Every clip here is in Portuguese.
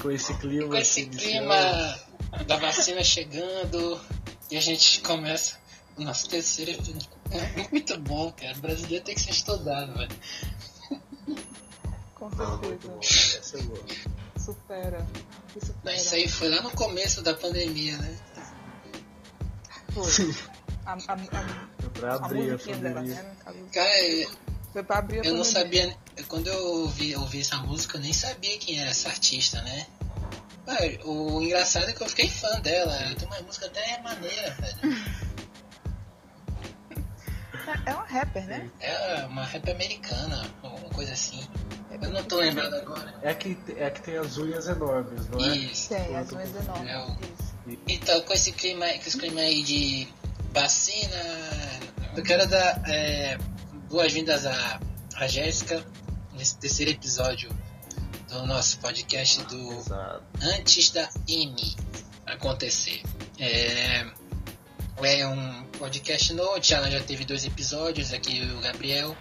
com esse clima. Com esse assim, de clima da vacina chegando e a gente começa o nosso terceiro episódio. É muito bom, cara. O brasileiro tem que ser estudado, velho. Com Ah, muito bom. certeza. Essa é boa. Supera. Supera. Isso aí foi lá no começo da pandemia, né? Foi. A, a, a, Pra a abrir a dela, pandemia. né? no caso. Cara, eu, Foi pra abrir a eu não pandemia. sabia. Quando eu ouvi, ouvi essa música, eu nem sabia quem era essa artista, né? Ah, o engraçado é que eu fiquei fã dela. Tem uma música até maneira, velho. É, é uma rapper, né? É uma rap americana, alguma coisa assim. Eu não tô lembrando agora. É a que, é que tem as unhas enormes, não é? Isso. Tem, as unhas enormes. É o- Isso. Então, com esse clima, com esse clima aí de vacina, eu quero dar é, boas-vindas a, a Jéssica nesse terceiro episódio do nosso podcast do Exato. Antes da IME acontecer. É, é um podcast novo, já, já teve dois episódios, aqui o Gabriel.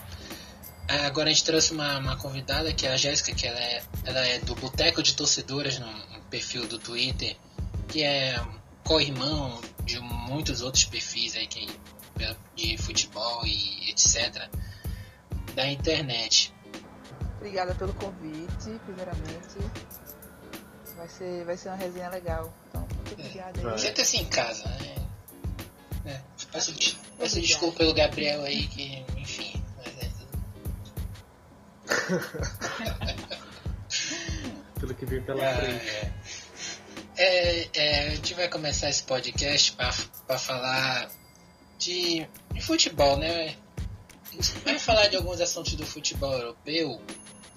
Agora a gente trouxe uma, uma convidada que é a Jéssica, que ela é, ela é do Boteco de Torcedoras no, no perfil do Twitter, que é co-irmão de muitos outros perfis aí que, de futebol e etc. da internet. Obrigada pelo convite, primeiramente. Vai ser, vai ser uma resenha legal. Então, muito obrigada Vai. aí. Senta-se em casa, né? É, peço, peço desculpa pelo Gabriel aí, que, enfim. mas é tudo- Pelo que vem pela É, frente. é, é, a gente vai começar esse podcast para falar de, de futebol, né? A gente vai falar de alguns assuntos do futebol europeu.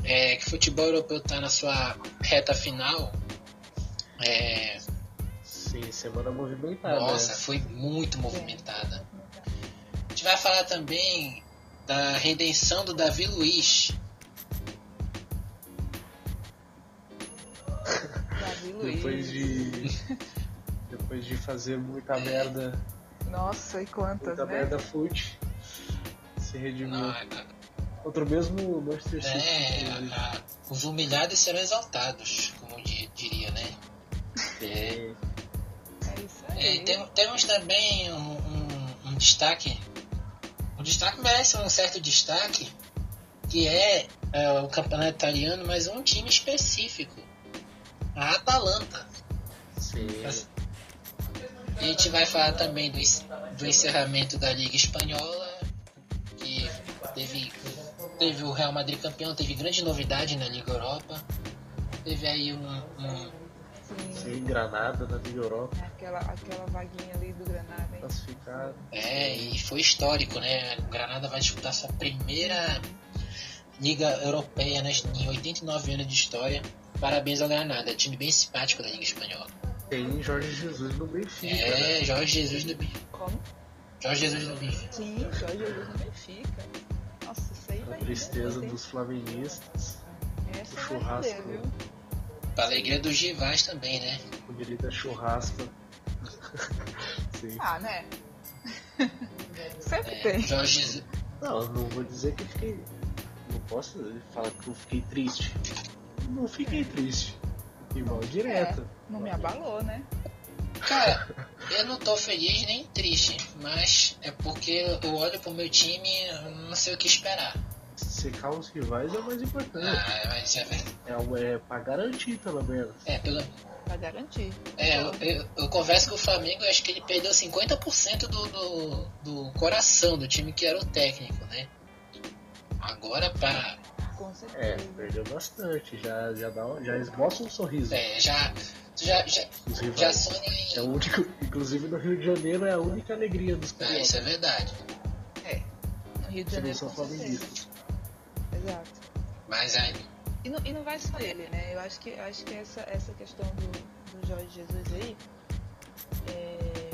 É, que o futebol europeu está na sua reta final. É, Sim, semana movimentada. nossa, né? foi muito movimentada. A gente vai falar também da redenção do Davi Luiz. Davi Luiz. Depois de. Depois de fazer muita merda. Nossa, e quantas, Muita né? merda fute. Se redimiu. Ah, Contra o mesmo Manchester City. É, os humilhados serão exaltados, como di- diria, né? É, É, É isso é, aí. tem- temos também um, um- um destaque. O destaque merece um certo destaque, que é, é, o campeonato italiano, mas um time específico. A Atalanta. sim. A gente vai falar também do, do encerramento da Liga Espanhola, que teve, teve o Real Madrid campeão, teve grande novidade na Liga Europa. Teve aí um, um- Sim. Sim, Granada na Liga Europa. Aquela, aquela vaguinha ali do Granada, hein? Classificado. É, e foi histórico, né? O Granada vai disputar sua primeira Liga Europeia né, em 89 anos de história. Parabéns ao Granada, time bem simpático da Liga Espanhola. Tem Jorge Jesus no Benfica. né? É, Jorge Jesus do Benfica. Como? Jorge Jesus do Benfica. Sim, Jorge Jesus no Benfica. A tristeza dos flamenguistas. Essa o vai churrasco. viu? Pra alegria dos rivais também, né? O direito é churrasco. Sim. Ah, né? Sempre É, tem. Jorge Jesus. Não, eu não vou dizer que eu fiquei. Não posso falar que eu fiquei triste. Não fiquei triste. Fiquei mal direto. Não me abalou, né? Cara, eu não tô feliz nem triste, mas é porque eu olho pro meu time e não sei o que esperar. Secar os rivais é o mais importante. Ah, mas é verdade. É, o- é pra garantir, pelo menos. É, pelo, Pra garantir. é eu, eu, eu converso com o Flamengo, eu acho que ele perdeu 50% do, do, do coração do time que era o técnico, né? Agora pra. Com É, certeza. perdeu bastante. Já, já, dá, um- já esboça um sorriso. É, já. Já, já, já rivais. sonha em. É o único, inclusive no Rio de Janeiro é a única alegria dos Ah, isso caras. é verdade. É. No Rio de Janeiro, são flamenguistas. Exato. Mas aí. E não, e não vai só ele, né? Eu acho que, eu acho que essa, essa questão do, do Jorge Jesus aí. é,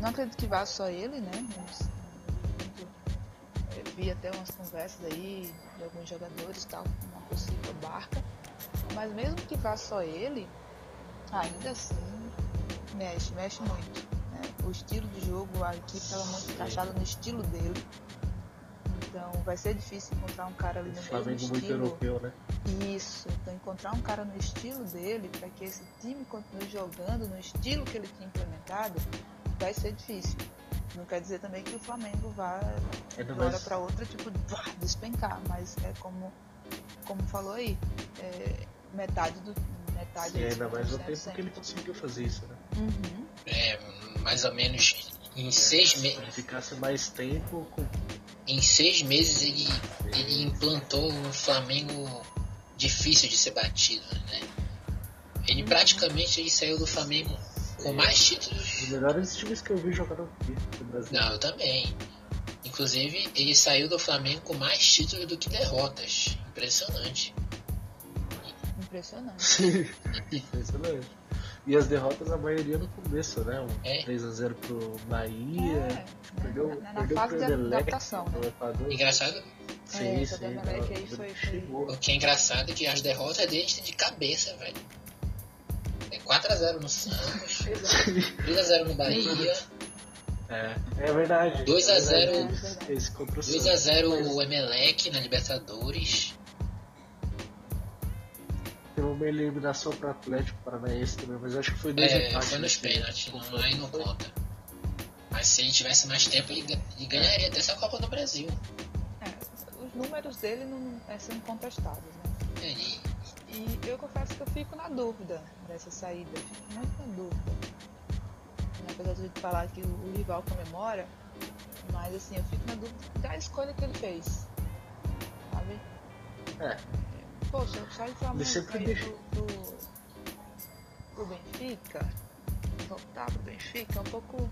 não acredito que vá só ele, né? Mas, eu vi até umas conversas aí de alguns jogadores tal, uma possível barca. Mas mesmo que vá só ele, ainda assim mexe, mexe muito. né? O estilo de jogo, a equipe estava muito encaixada no estilo dele. Então vai ser difícil encontrar um cara ali no Flamengo mesmo muito estilo. europeu, né? Isso. Então encontrar um cara no estilo dele para que esse time continue jogando no estilo que ele tinha implementado vai ser difícil. Não quer dizer também que o Flamengo vá Ainda de uma hora para outra tipo despencar, mas é como como falou aí, é, metade do metade sim, ainda mais no pontos, tempo que ele conseguiu fazer isso, né? Uhum. É, mais ou menos em seis, Se me ele ficasse mais tempo com em seis meses ele, ele implantou um Flamengo difícil de ser batido, né? Ele Uhum. praticamente ele saiu do Flamengo com mais títulos. os melhores times que eu vi jogando aqui no Brasil. Não, eu também. Inclusive, ele saiu do Flamengo com mais títulos do que derrotas. Impressionante. Impressionante. Impressionante. E as derrotas, a maioria no começo, né? Um É. 3x0 pro Bahia. É, Perdeu, na, na perdeu fase pro Emelec adaptação, né? Equador. Engraçado, Sim, É, sim. foi- chegou. o que é engraçado é que as derrotas deles têm de cabeça, velho. É 4x0 no Santos, Exato. 3x0 no Bahia, É, é verdade. 2 a É 0. verdade. Esse- Esse contra o Santos. 2x0 Mas o Emelec na Libertadores. Teve uma eliminação pro Atlético Paranaense também, mas acho que foi dois É, empates. foi nos nesse- pênaltis, não, aí não foi? conta. Mas se ele tivesse mais tempo, ele, ele ganharia até essa Copa do Brasil. É, os números dele não é, são incontestáveis, né? E aí, E eu confesso que eu fico na dúvida dessa saída. Fico muito na dúvida. Apesar de falar que o, rival comemora, mas assim, eu fico na dúvida da escolha que ele fez. Sabe? É. Poxa, sai do Flamengo deixa- pro, pro, pro Benfica, voltar pro Benfica é um pouco.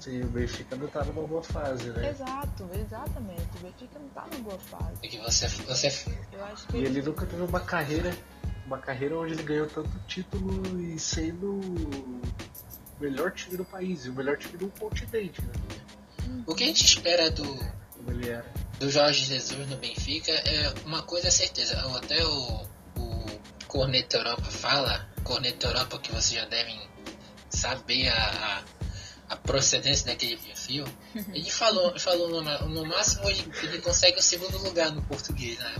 Sim, o Benfica não tá numa boa fase, né? Exato, exatamente. O Benfica não tá numa boa fase. é que você, você Eu acho que E ele nunca teve uma carreira, uma carreira onde ele ganhou tanto título e sendo o melhor time do país, e o melhor time do continente, né? O que a gente espera do, Como ele era. do Jorge Jesus no Benfica é uma coisa certeza. Até o, o Corneta Europa fala, Corneta Europa que vocês já devem saber a, a, procedência daquele perfil. Ele falou, falou no, no máximo ele, ele consegue o segundo lugar no português, né?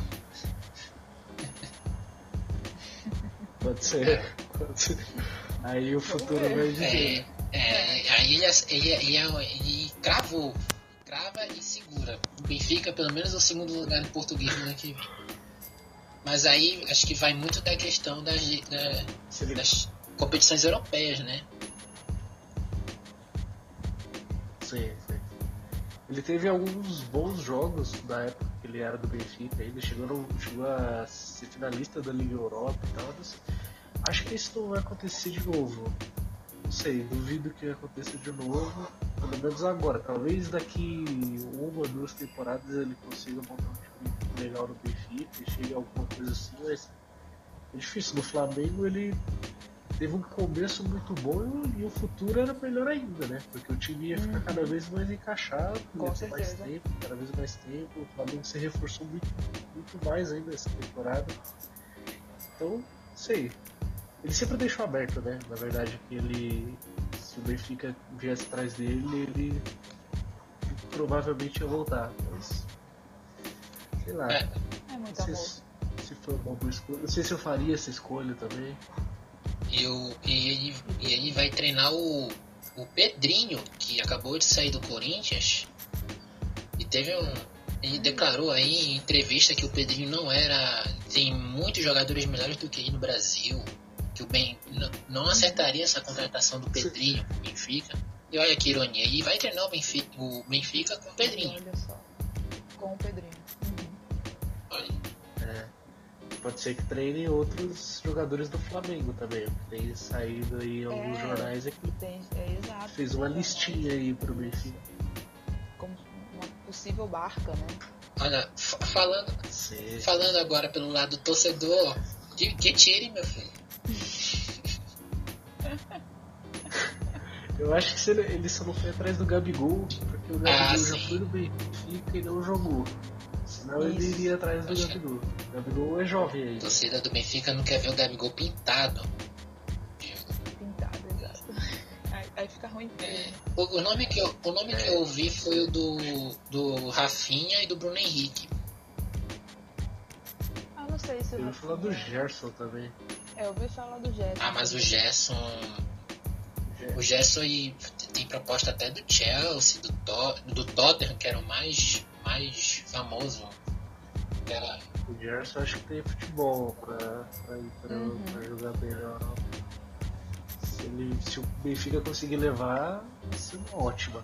Pode ser. Pode ser. Aí o futuro vai dizer. É, é, aí ele, ele, ele, ele cravou, crava e segura. O Benfica, pelo menos, o segundo lugar no português no ano que vem. Mas aí acho que vai muito da questão das, da- das competições europeias, né? Ele teve alguns bons jogos da época que ele era do Benfica, ainda chegou, no- chegou a ser finalista da Liga Europa e tal. acho que isso não vai acontecer de novo. Não sei, duvido que aconteça de novo, pelo menos agora. Talvez daqui uma, duas temporadas ele consiga montar um time legal no Benfica e chegue a alguma coisa assim, mas é difícil. No Flamengo ele teve um começo muito bom e, o futuro era melhor ainda, né? Porque o time ia ficar cada vez mais encaixado, Com mais tempo, cada vez mais tempo. O Flamengo se reforçou muito, muito mais ainda essa temporada. Então, não sei. Ele sempre deixou aberto, né? Na verdade, que ele. Se o Benfica viesse atrás dele, ele provavelmente ia voltar. Mas. Sei lá. É, É muito amor. se, se foi uma boa escolha. Não sei se eu faria essa escolha também. E, o, e, ele, e ele vai treinar o, o Pedrinho, que acabou de sair do Corinthians. E teve um. Ele declarou aí em entrevista que o Pedrinho não era. Tem muitos jogadores melhores do que ele no Brasil. Que o Ben não, não acertaria essa contratação do Pedrinho com o Benfica. E olha que ironia. E vai treinar o Benfica, o Benfica com o Pedrinho. Olha só. Com o Pedrinho. Pode ser que treine outros jogadores do Flamengo também. Tem saído aí alguns É. jornais aqui. Tem, é exato. Fez uma listinha aí pro Benfica. Como uma possível barca, né? olha fa- falando, Sim. falando agora pelo lado do torcedor, que, que tire, meu filho. Eu acho que ele só não foi atrás do Gabigol, porque o Gabigol Ah, já sim. foi no Benfica e não jogou. Senão ele iria atrás do Gabigol. O Gabigol é jovem A aí. torcida do Benfica não quer ver o Gabigol pintado. Pintado, exato. A, a aí fica ruim. É, o, o nome, que eu, o nome que eu ouvi foi o do, do Rafinha e do Bruno Henrique. Ah, não sei se Eu ouvi falar do Gerson também. É, eu ouvi falar do Gerson. Ah, mas o Gerson. O Gerson aí tem proposta até do Chelsea, do, To- do Tottenham, que era o mais, mais famoso. Que era, O Gerson acho que tem futebol pra, pra ir pra, Uhum. pra jogar bem na Europa. Se, ele, se o Benfica conseguir levar, vai ser uma ótima.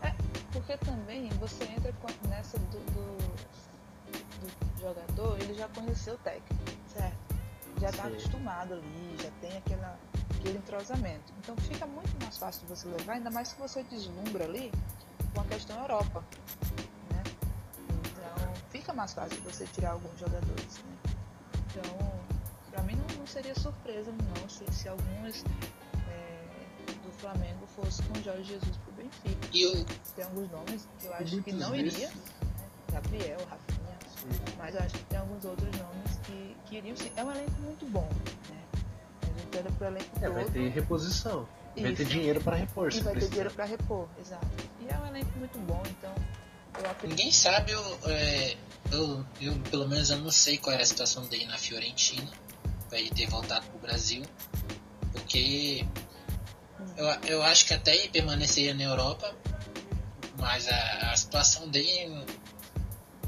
Porque também você entra com- nessa do, do, do jogador, ele já conheceu o técnico, certo? Já está acostumado ali, já tem aquela, aquele entrosamento. Então fica muito mais fácil de você levar, ainda mais se você deslumbra ali com a questão Europa. Mais fácil de você tirar alguns jogadores. Né? Então, pra mim não, não seria surpresa não se, se alguns é, do Flamengo fosse com o Jorge Jesus pro Benfica e o, tem alguns nomes que eu acho que não iria. Né? Gabriel, Rafinha. Sim. Mas eu acho que tem alguns outros nomes que, que iriam sim. É um elenco muito bom, né? A gente olha pro elenco É, vai todo ter reposição. Vai ter Isso. dinheiro pra repor. e vai ter precisar. dinheiro pra repor, exato. E é um elenco muito bom, então eu acredito. ninguém sabe, eu, é, eu, eu pelo menos eu não sei qual era a situação dele na Fiorentina, pra ele ter voltado pro Brasil. Porque eu, eu acho que até ele permaneceria na Europa, mas a, a situação dele,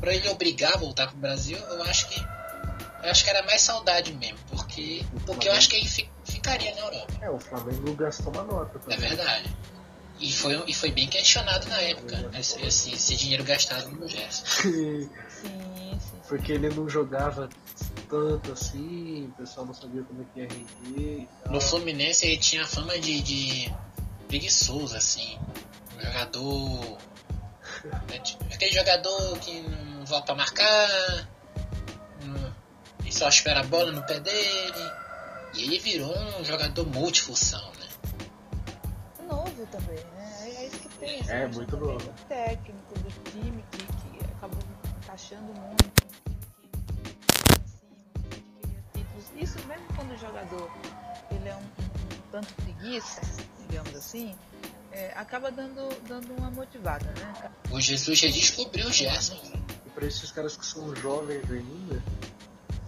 pra ele obrigar a voltar pro Brasil, eu acho que eu acho que era mais saudade mesmo, porque, porque eu acho que ele fi- ficaria na Europa. É, o Flamengo gastou uma nota. É também. verdade. E foi, e foi bem questionado na época, esse, esse, esse dinheiro gastado no Gerson. Sim, sim, sim. Porque ele não jogava tanto assim, o pessoal não sabia como é que ia render e tal. No Fluminense ele tinha a fama de, de preguiçoso, assim. Um jogador. né, Aquele jogador que não volta pra marcar, e só espera a bola no pé dele. E ele virou um jogador multifunção, né? Novo também, tem. É, muito novo. do técnico, do time que, que acabou encaixando muito, um time que assim, que queria títulos. Isso mesmo quando o jogador ele é um, um tanto preguiça, digamos assim, é, acaba dando, dando uma motivada, né? O Jesus redescobriu o Gerson. E pra esses caras que são jovens ainda,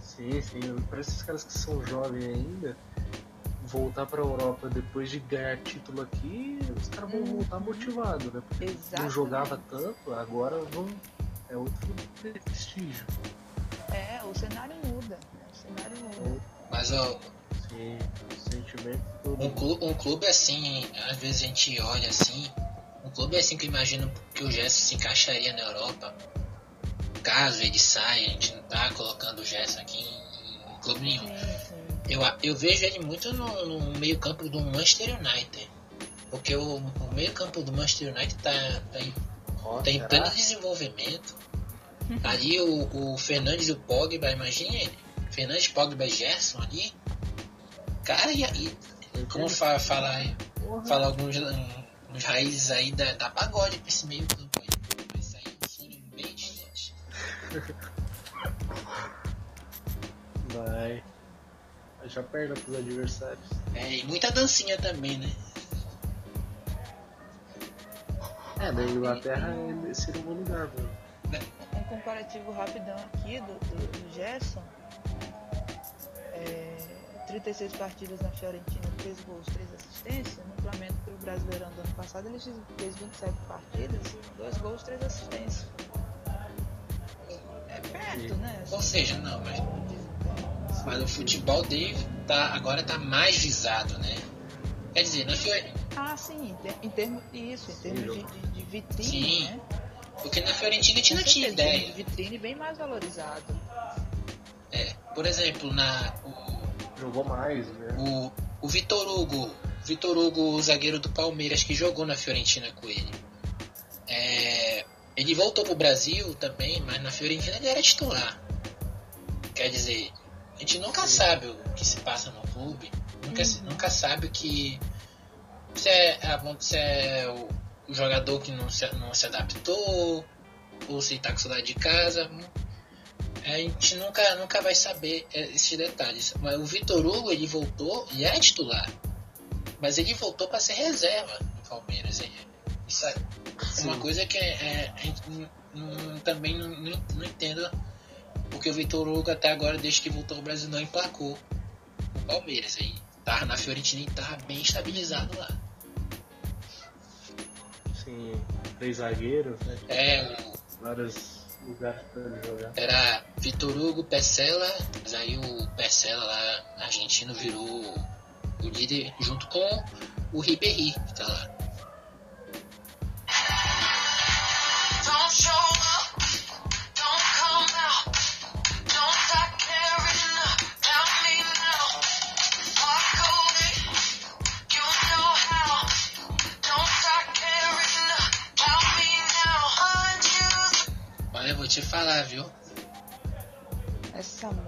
sim, sim, pra esses caras que são jovens ainda, voltar pra Europa depois de ganhar título aqui, os caras vão Uhum. voltar motivados, né? Porque não Exatamente. jogava tanto, agora vão. É outro prestígio. É, o cenário muda. né? O cenário muda. Mas ó, Sim, o sentimento todo. um clube, um clube assim, às vezes a gente olha assim, um clube assim que eu imagino que o Gerson se encaixaria na Europa. Caso ele saia, a gente não tá colocando o Gerson aqui em, em clube nenhum. Eu, eu vejo ele muito no, no meio campo do Manchester United. Porque o, o meio campo do Manchester United tá, tá em Ó, Tem será? tanto desenvolvimento. Ali o, o Fernandes e o Pogba, imagina ele. Fernandes, Pogba e Gerson ali. Cara, e aí? Como fa falar Porra. fala alguns uns raízes aí da, da pagode pra esse meio campo aí. Vai sair um sonho bem distante. Vai. Já perna pros adversários. É, e muita dancinha também, né? É, na Inglaterra é- seria um bom lugar, mano. um comparativo rapidão aqui do, do, do Gerson. É, 36 partidas na Fiorentina, 3 gols, 3 assistências. No Flamengo, pelo Brasileirão do ano passado, ele fez 27 partidas, 2 gols, 3 assistências. É perto, né? Ou seja, não, mas. Mas o futebol dele tá, agora tá mais visado, né? Quer dizer, na Fiore- Ah, sim, em ter- em termos isso, em termos de, de- de vitrine, Sim. né? porque na Fiorentina a gente não tinha ideia. De vitrine bem mais valorizado. É, por exemplo, na, o, Jogou mais, né? o, o Vitor Hugo, Vitor Hugo, o zagueiro do Palmeiras, que jogou na Fiorentina com ele. É, ele voltou pro Brasil também, mas na Fiorentina ele era titular. Quer dizer, a gente nunca sabe o que se passa no clube, nunca, Uhum. nunca sabe que. Se é, se é o, o jogador que não se, não se adaptou, ou se tá com saudade de casa. A gente nunca, nunca vai saber é, esses detalhes. Mas o Vitor Hugo ele voltou e é titular. Mas ele voltou para ser reserva. Palmeiras. É, isso é uma coisa que é, é, também não, não, não entendo porque o Vitor Hugo até agora, desde que voltou ao Brasil, não emplacou o Palmeiras. Aí tava na Fiorentina e tava bem estabilizado lá. Sim, três zagueiros, né? É, o Vários lugares pra ele jogar. Era Vitor Hugo, Pecela, mas aí o Pecela lá, argentino, virou o líder junto com o Ribéry, que tá lá.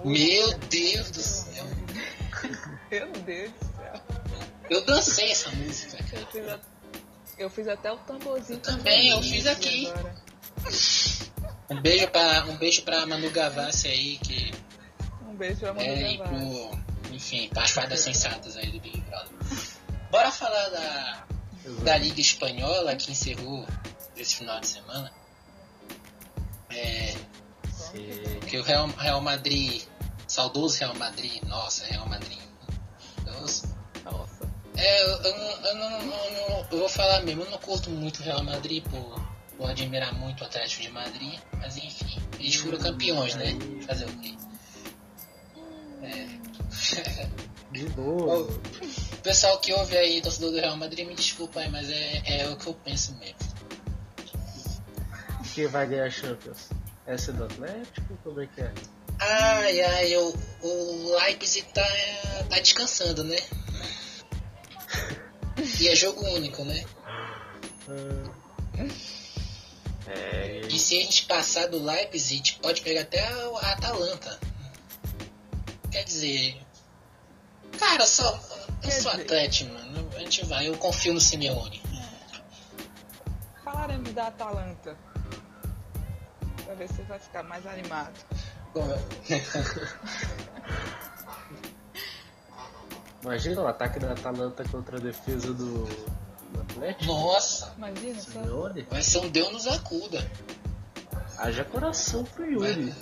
Meu Deus do céu. Meu Deus do céu. Eu dancei essa música, cara. Eu fiz, a- eu fiz até o tamborzinho. também, eu também fiz aqui. agora. Um beijo pra, um beijo pra Manu Gavassi aí, que Um beijo pra Manu é, Gavassi. pro, enfim, para as fadas sensatas aí do Big Brother. Bora falar da, da Liga Espanhola que encerrou esse final de semana. É, que o Real, Real Madrid, saudoso Real Madrid, nossa, Real Madrid. Nossa. Nossa. É, eu, eu, não- eu não, não- não- eu vou falar mesmo, eu não curto muito o Real Madrid por, por admirar muito o Atlético de Madrid, mas enfim, eles foram campeões, né? Fazer o quê? É. De novo. O pessoal que ouve aí, torcedor do Real Madrid, me desculpa aí, mas é, é o que eu penso mesmo. Quem vai ganhar a Champions? Essa é do Atlético? Como é que é? Ai, ai, eu, o Leipzig tá, tá descansando, né? E é jogo único, né? É, E se a gente passar do Leipzig, a gente pode pegar até a, a Atalanta. Quer dizer. Cara, eu sou, eu Quer sou dizer- Atlético, mano. A gente vai, eu confio no Simeone. Falaremos da Atalanta. Pra ver se você vai ficar mais animado. imagina o ataque da Atalanta contra a defesa do, do Atlético. Nossa, Imagina. Simeone. vai ser um Deus nos acuda. Haja coração pro Yuri.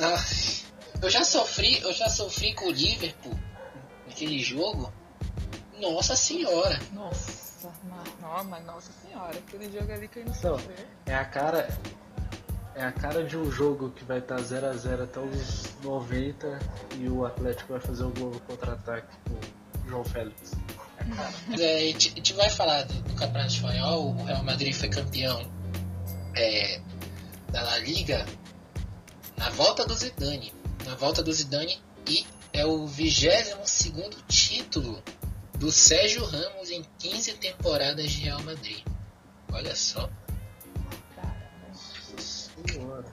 Ah, eu já sofri, eu já sofri com o Liverpool naquele jogo. Nossa senhora. Nossa, mas, nossa senhora, aquele jogo ali que ele não Então. É a cara. É a cara de um jogo que vai estar 0x0 até os 90 e o Atlético vai fazer um gol no contra-ataque com o João Félix. É, a, gente, a gente vai falar do, do Campeonato Espanhol. O Real Madrid foi campeão é, da La Liga na volta do Zidane. Na volta do Zidane e é o 22 segundo título do Sérgio Ramos em 15 temporadas de Real Madrid. Olha só. Senhora.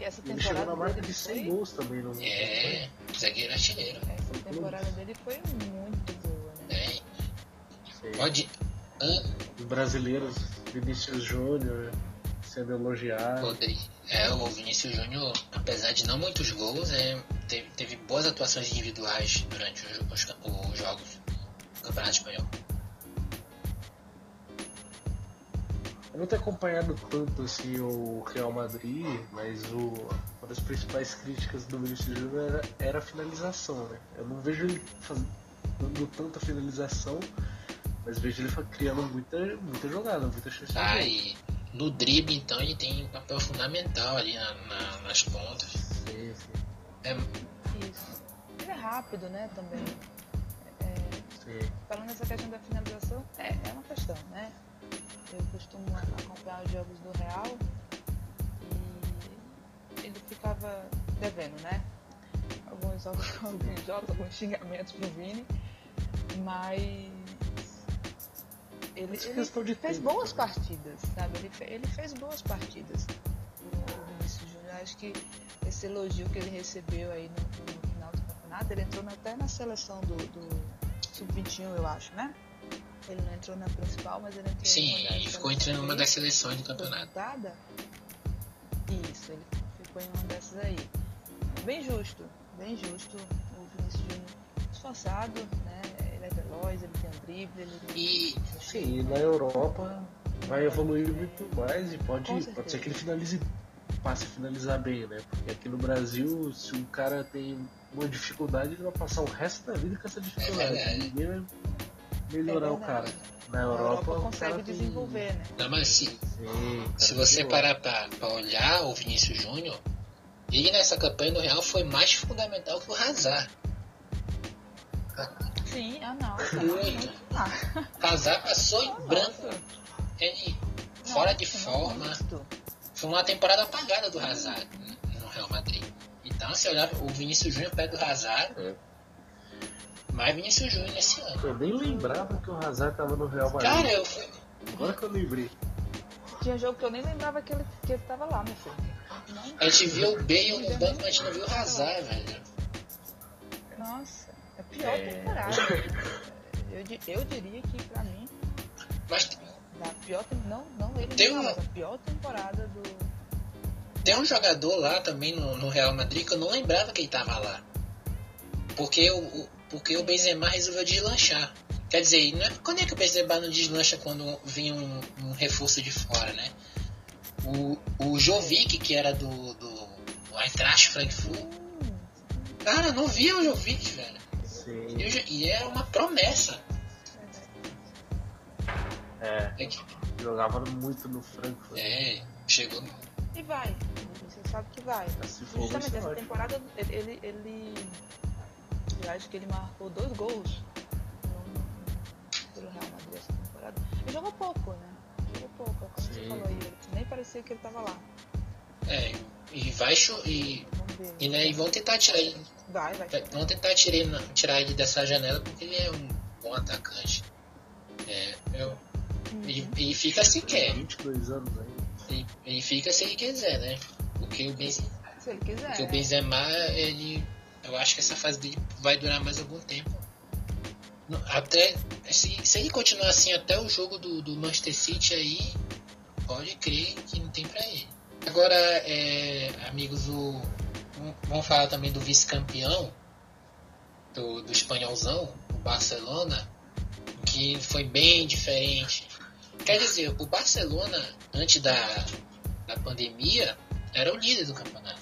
E essa Ele chegou na temporada marca de 100 foi... gols também no É, zagueiro artilheiro. Essa temporada dele foi muito boa, né? É, pode. Hã? Os brasileiros, Vinícius Júnior sendo elogiado. É, o Vinícius Júnior, apesar de não muitos gols, é, teve, teve boas atuações individuais durante os, os, os jogos do Campeonato Espanhol. Não tenho acompanhado tanto assim o Real Madrid, mas o, uma das principais críticas do Vinícius Júnior era, era a finalização, né? Eu não vejo ele faz- dando tanta finalização, mas vejo ele criando muita, muita jogada, muita chance Ah, e no drible, então, ele tem um papel fundamental ali na- na- nas pontas. Sim, sim, É, Isso. Ele é rápido, né, também. É, sim. falando nessa questão da finalização, é, é uma questão, né? Eu costumo acompanhar os jogos do Real e ele ficava devendo, né? Alguns jogos, alguns, jogos, alguns xingamentos pro Vini, mas ele, ele fez boas partidas, sabe? Ele, ele fez boas partidas. O, o Vinícius Júnior, acho que esse elogio que ele recebeu aí no, no final do campeonato, ele entrou até na seleção do, do Sub-21, eu acho, né? Ele não entrou na principal, mas ele entrou sim, em ele ficou seleções entre uma das seleções do campeonato. montada. Isso, ele ficou em uma dessas aí. Bem justo, bem justo. O Vinícius Júnior esforçado, né? Ele veloz, ele tem um drible, ele E Sim, e na Europa vai evoluir muito mais e pode, pode ser que ele finalize, passe a finalizar bem, né? Porque aqui no Brasil, se um cara tem uma dificuldade, ele vai passar o resto da vida com essa dificuldade. Ninguém vai melhorar É o cara. Na Europa, Europa consegue tem- desenvolver, né? não, mas se, Sim, se você parar pra, pra olhar o Vinícius Júnior, ele nessa campanha do Real foi mais fundamental que o Hazard. Sim, ah não. tá. Muito. Ah, Hazard passou em branco. Ele fora de forma. muito. Foi uma temporada apagada do Hazard no Real Madrid. Então, se olhar o Vinícius Júnior perto do Hazard, É. mais Vinícius Júnior esse ano. Eu nem lembrava que o Hazard tava no Real Madrid. Cara, eu fui. Agora que eu lembrei. Tinha jogo que eu nem lembrava que ele, que ele tava lá, meu filho. Não, A gente viu o Bale no banco, mas a gente não viu o Hazard, velho. Nossa, é a pior É. temporada. Eu, eu diria que pra mim, Mas a pior tem- não, não ele Tem não, uma- mas a pior temporada do. tem um jogador lá também no, no Real Madrid que eu não lembrava que ele tava lá. Porque o, o- porque o Benzema resolveu deslanchar. Quer dizer, não é- quando é que o Benzema não deslancha quando vem um, um reforço de fora, né? O, o Jovic, que era do, do, Eintracht Frankfurt, cara, não via o Jovic, velho. Sim. E, e era uma promessa. É, É, que- jogava muito no Frankfurt. é, chegou. E vai. Você sabe que vai. Se for, vai Justamente essa temporada ele, ele, acho que ele marcou dois gols no- pelo Real Madrid essa temporada. Ele jogou pouco, né? Jogou pouco, é como você Sim. falou aí. Nem parecia que ele tava lá. É, e vai e, e, né, e vão tentar tirar ele. Vai, vai. Vão tentar tirar, ele- tirar ele dessa janela porque ele é um bom atacante. É, eu, Uhum. e, e fica se quer. 22 anos. E, e fica se ele quiser, né? Porque o, Benz, Se ele quiser. porque o né? Benzema, ele. Eu acho que essa fase dele vai durar mais algum tempo. Até. Se, se ele continuar assim até o jogo do, do Manchester City aí, pode crer que não tem pra ele. Agora, é, amigos, o, vamos falar também do vice-campeão do, do espanholzão, o Barcelona, que foi bem diferente. Quer dizer, o Barcelona, antes da, da pandemia, era o líder do campeonato.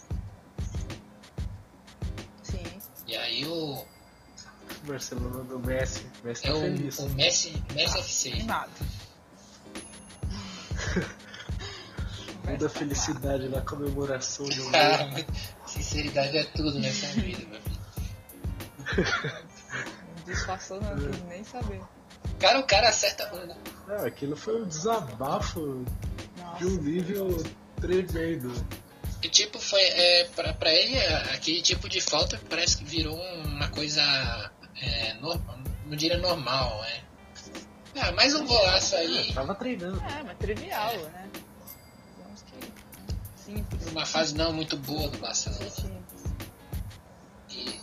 E aí o, Barcelona do Messi. Messi é tá o, feliz. o Messi, Messi FC. Animado. Muita felicidade na comemoração de um Cara, sinceridade é tudo nessa vida, meu filho. Disfarçou, não quis nem saber. Cara, o cara acerta. Não, aquilo foi um desabafo Nossa. de um nível tremendo. Que tipo foi. É, pra, pra ele, é, aquele tipo de falta parece que virou uma coisa. É, normal, não diria normal, né? Ah, mais um golaço aí. Tava treinando. É, mas trivial, né? Digamos que simples. Uma fase não muito boa do Barcelona. Simples. E,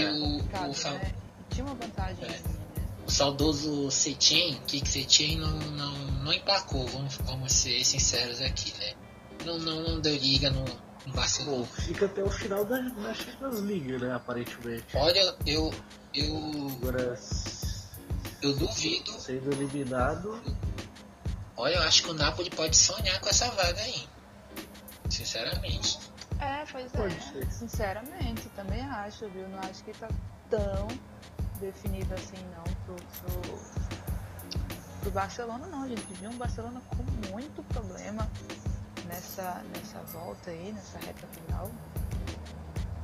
e o, o, fa- né? E tinha uma vantagem. É. assim, né? o saudoso Setien, Kik Setien, não, não, não emplacou, vamos, vamos ser sinceros aqui, né? Não, não, não deu liga no, no Barcelona. Bom, fica até o final da, da Champions League, né? Aparentemente. Olha, eu, eu, Agora, eu duvido. sendo eliminado, Olha, eu acho que o Napoli pode sonhar com essa vaga aí. Sinceramente. É, pois Pode é. ser. Sinceramente, também acho, viu? Não acho que tá tão definido assim, não, pro, pro, pro Barcelona, não. A gente viu um Barcelona com muito problema nessa, nessa volta aí, nessa reta final.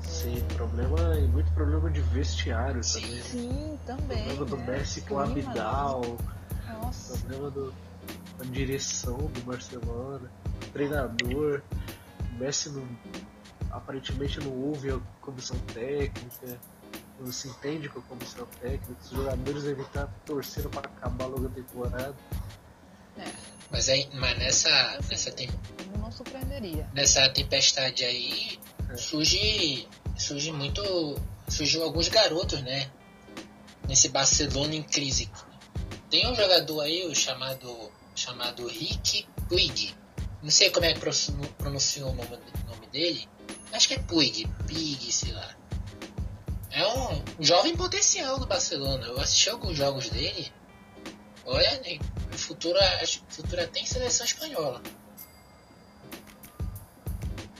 sim, problema e muito problema de vestiário Sim. também. Sim, também. Problema do né? Messi com o Clima, Abidal, né? Nossa. problema do, da direção do Barcelona, treinador. O Messi não, aparentemente não ouve a comissão técnica, não se entende com a comissão técnica, os jogadores devem estar torcendo para acabar logo a temporada. É, Mas, aí, mas nessa, nessa, tem, não surpreenderia. nessa tempestade aí É. surge, surge muito. Surgiu alguns garotos, né? Nesse Barcelona em crise. Tem um jogador aí, o chamado, chamado Rick Puig. Não sei como é que pronun- pronuncia o nome, nome dele. Acho que é Puig, Pig, sei lá. É um jovem potencial do Barcelona. Eu assisti alguns jogos dele. Olha, né, futura, acho que futura tem seleção espanhola.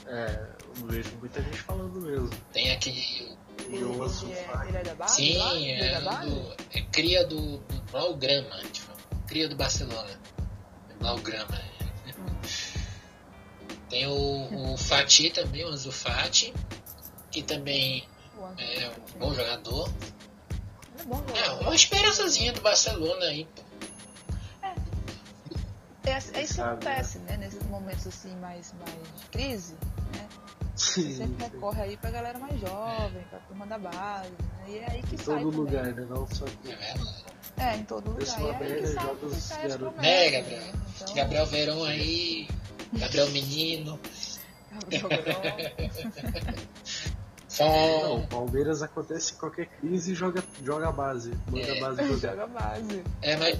É, eu vejo muita gente falando mesmo. Tem aquele. Ele, o é, Fati. ele é da base? Sim, lá? É é, do, é cria do, do Blaugrama. Tipo, cria do Barcelona. Blaugrama. Hum. Tem o, o Fati também, o Ansu Fati, que também O é um bom jogador. É bom É, uma esperançazinha do Barcelona aí, pô. É, é isso que Sabe, acontece, né? Nesses momentos assim mais, mais de crise, né? Você Sim, sempre sim. recorre aí pra galera mais jovem, pra turma da base, né? E é aí que Em sai todo também. lugar, né? Não só É aqui. verdade. É, em todo lugar. Esse E é aí que sai, que sai as promessas, É, Gabriel. né? Então, Gabriel Verão aí, Gabriel Menino, Gabriel Verón. Não, Fon. o Palmeiras acontece qualquer crise e joga, joga a base. Manda É. a base jogar. joga base. É, mas,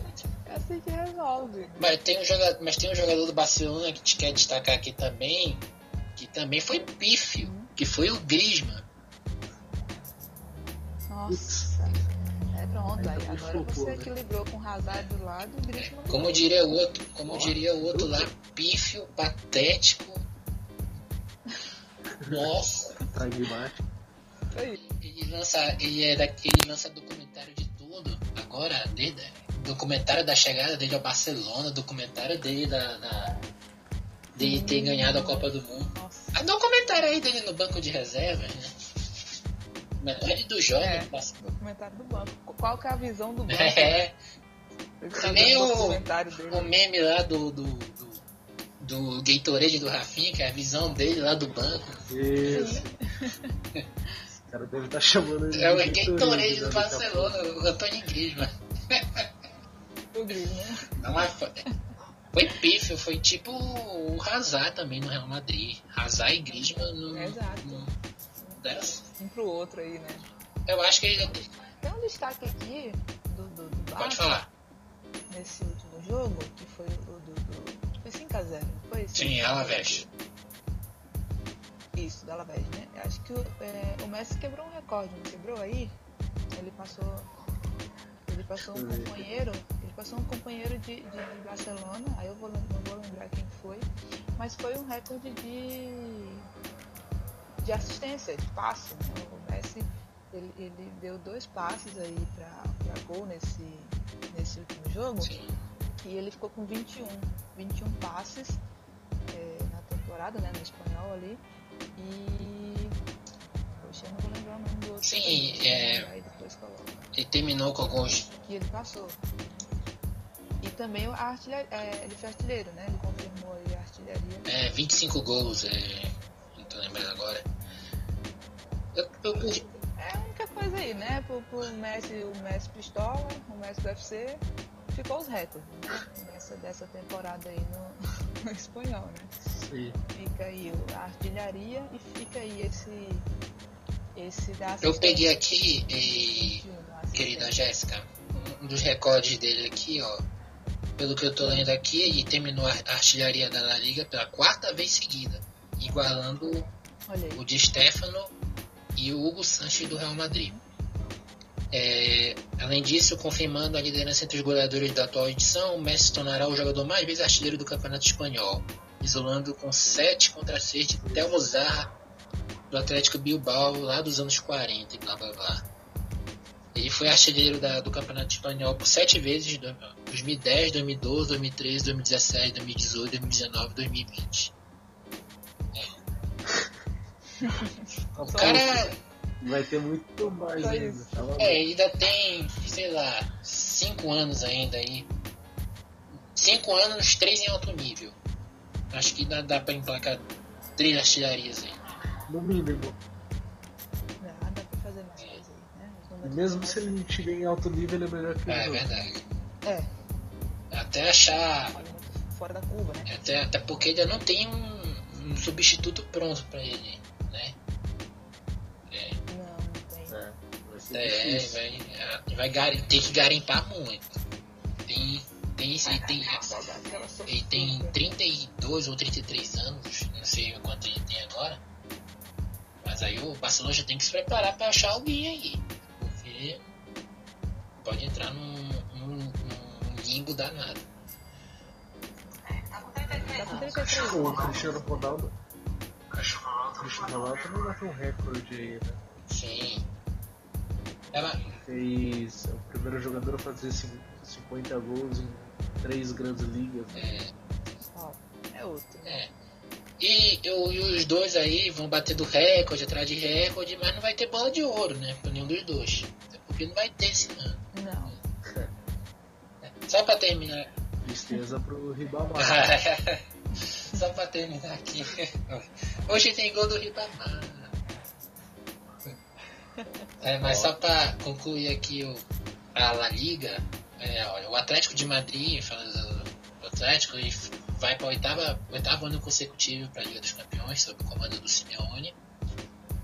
Que resolve. mas, tem um jogador, mas tem um jogador do Barcelona que te quer destacar aqui também, que também foi pífio, que foi o Griezmann. Nossa. É pronto, Aí agora você né? equilibrou com o Hazard do lado e o Griezmann do Como diria o outro, como diria o outro lá, pífio, patético. Nossa, aí. ele lança, ele, é da, ele lança documentário de tudo. Agora, desde, documentário da chegada dele ao Barcelona, documentário dele da, da de ter ganhado a Copa do Mundo. Nossa. A documentário aí dele no banco de reservas, né? Metade do jogo. É. Documentário do banco. Qual que é a visão do banco? É, Ele tá o- dele. o meme lá do, do, do, do Gatorade do Rafinha, que é a visão dele lá do banco. Isso. Esse cara deve estar chamando ele É o de Gatorade né, do a Barcelona, o Antônio Griezmann. O Griezmann. Não é foi, foi pífio, foi tipo o Hazard também no Real Madrid. Hazard e Griezmann no, Exato. no- Um pro outro aí, né? Eu acho que ele Tem um destaque aqui do, do, do pode Barça falar. nesse último jogo, que foi o do. do foi 5x0, não foi? Sim, Alavés. Isso, do Alavés, né? Eu Acho que o, é, o Messi quebrou um recorde, não quebrou aí? Ele passou. Ele passou um companheiro. Passou um companheiro de, de, de Barcelona, aí eu vou, não vou lembrar quem foi, mas foi um recorde de. de assistência, de passe. Né? O Messi ele, ele deu dois passes aí pra gol nesse, nesse último jogo. Sim. E ele ficou com 21, 21 passes é, na temporada, né, no espanhol ali. E. Poxa, eu não vou lembrar o nome do outro. Sim, aí, é- Aí depois coloca. Ele terminou com alguns. E ele passou. E também a artilharia, é, ele foi artilheiro, né? Ele confirmou aí a artilharia. É, 25 gols, é, não tô lembrando agora. Eu, eu É a única coisa aí, né? Pro, pro Messi, o Messi Pistola, o Messi do UFC, ficou os recordes, né? Dessa, dessa temporada aí no, no espanhol, né? Sim. Fica aí a artilharia e fica aí esse. Esse da eu peguei aqui, e, 21, a assistência. querida Jéssica, um dos recordes dele aqui, ó. Pelo que eu tô lendo aqui, ele terminou a artilharia da La Liga pela quarta vez seguida, igualando o de Stefano e o Hugo Sanches do Real Madrid. É, além disso, confirmando a liderança entre os goleadores da atual edição, o Messi se tornará o jogador mais vezes artilheiro do Campeonato Espanhol, isolando com 7 contra 6 de Telmo Zarra do Atlético Bilbao lá dos anos 40 e blá blá blá. Ele foi artilheiro da- do Campeonato Espanhol por 7 vezes, do- 2010, 2012, 2013, 2017, 2018, 2019 2020. O Só cara Vai ter muito mais ainda. Tá? É, ainda tem, sei lá, 5 anos ainda aí. 5 anos, 3 em alto nível. Acho que dá, dá pra emplacar 3 artilharias aí. No mínimo. Mesmo se ele não tiver em alto nível, ele é melhor que o É, é jogo. verdade. É, Até achar. fora da curva, né? Até, até porque ainda não tem um, um substituto pronto pra ele, né? Não, não tem. É, vai ser É, difícil. vai, vai ter que garimpar muito. Tem. Tem, ele tem, ele tem sofrida. 32 ou 33 anos, não sei quanto ele tem agora. Mas aí o Barcelona já tem que se preparar para achar alguém aí. Pode entrar num, num, num limbo danado. Tá com 33 O anos. Cristiano Ronaldo. O Cristiano Ronaldo também bateu um recorde aí, né? Sim. Ela, Fez o primeiro jogador a fazer cin- 50 gols em três grandes ligas. né? é, é outro. é. E, eu- e os dois aí vão batendo recorde atrás de recorde, mas não vai ter bola de ouro, né? Pra nenhum dos dois. Porque não vai ter esse ano. Não. Só pra terminar. Tristeza pro Ribamar. Só pra terminar aqui. Hoje tem gol do Ribamar. É, mas só pra concluir aqui o, a La Liga, é, olha, o Atlético de Madrid, falando do Atlético, ele vai para o oitava, oitavo ano consecutivo para a Liga dos Campeões, sob o comando do Simeone.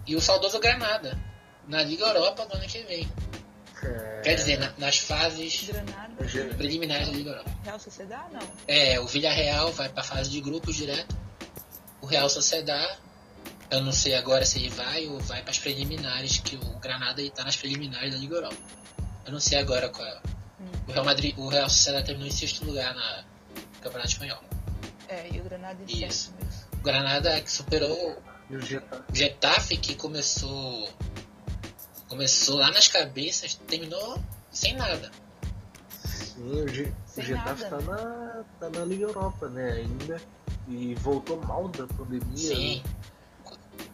E o saudoso Granada, na Liga Europa do ano que vem. É, Quer dizer, na- nas fases Granada. Preliminares da Liga Europa. Real Sociedade, não. É, o Villarreal vai para a fase de grupos direto. O Real Sociedad, eu não sei agora se ele vai ou vai para as preliminares, que o Granada está nas preliminares da Liga Europa. Eu não sei agora qual é. Hum. O Real Madrid, o Real Sociedad terminou em sexto lugar na no Campeonato Espanhol. É, e o Granada em Isso. sétimo mesmo. O Granada que superou E o Getafe. o Getafe que começou começou lá nas cabeças, terminou sem nada. Sim, o, o Sem Getafe nada. tá na, tá na Liga Europa, né, ainda. E voltou mal da pandemia. Sim. né,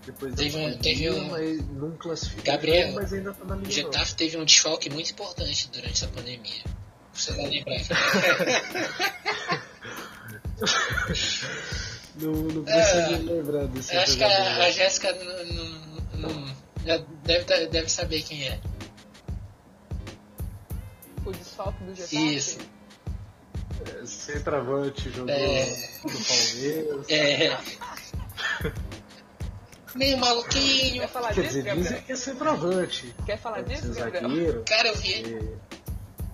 Depois da Teve um- teve um- mas não classificou. Gabriel, mas ainda tá na O Liga Europa. Getafe teve um desfalque muito importante durante essa pandemia. Você vai lembrar. Não, não É, preciso lembrar desse Eu acho que a, a Jéssica não, não- não- já deve, tá- deve saber quem é. O desfalque do Getafe. Isso. É, Centroavante jogou É. no Palmeiras. É. Meio maluquinho. Quer falar Quer disso, dizer, Gabriel? dizem que é centroavante. Quer falar Pode disso, ser Gabriel? zagueiro. Cara, eu vi. é,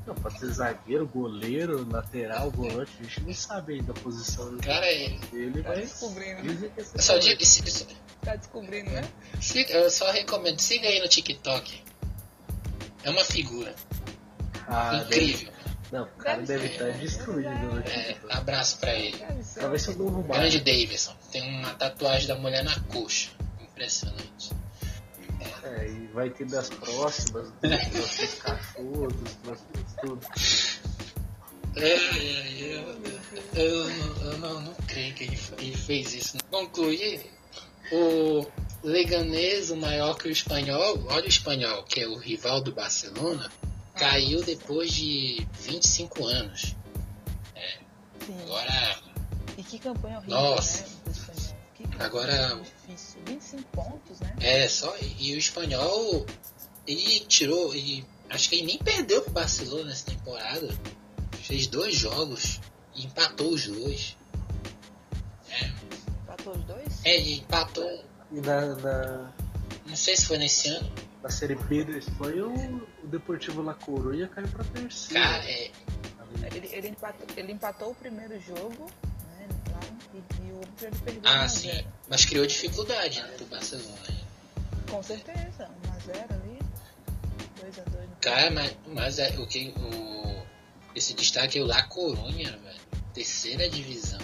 Não, pode ser zagueiro, goleiro, lateral, volante. A gente não sabe ainda a posição Cara, é- dele, Tá mas descobrindo. dizem que é eu só digo. se- se- Tá descobrindo, né? siga- Eu só recomendo, siga aí no TikTok. É uma figura. Ah, Incrível. deve- Não, o cara Deve deve estar destruído. Né? É, abraço pra ele. Talvez seja o novo Grande. Davidson. Tem uma tatuagem da mulher na coxa. Impressionante. É, e vai ter das próximas, dos próximos cachorros, dos próximos tudo. É, é, eu, eu, eu não, não creio que ele, ele fez isso. Concluir, o Leganês, o maior que o espanhol, olha o espanhol, que é o rival do Barcelona, caiu depois de 25 anos. Sim. Agora, E que campanha horrível, Nossa. né? Do espanhol. Que campanha Agora- difícil. 25 pontos, né? é só. E o espanhol, ele tirou, ele, acho que ele nem perdeu pro Barcelona nessa temporada. Fez dois jogos e empatou os dois. Empatou os dois? É, ele empatou, E na, na, não sei se foi nesse ano. na Série B da Espanha, o, o Deportivo La Coruña caiu pra terceira. Cara, é, Ele, ele, empatou, ele empatou o primeiro jogo, o perdeu Ah, 1 a sim. 0. Mas criou dificuldade né, pro Barcelona. Com certeza. 1x0 ali. 2x2 no Cara, mas, mas é, o que o, esse destaque é o La Corunha, velho. Terceira divisão.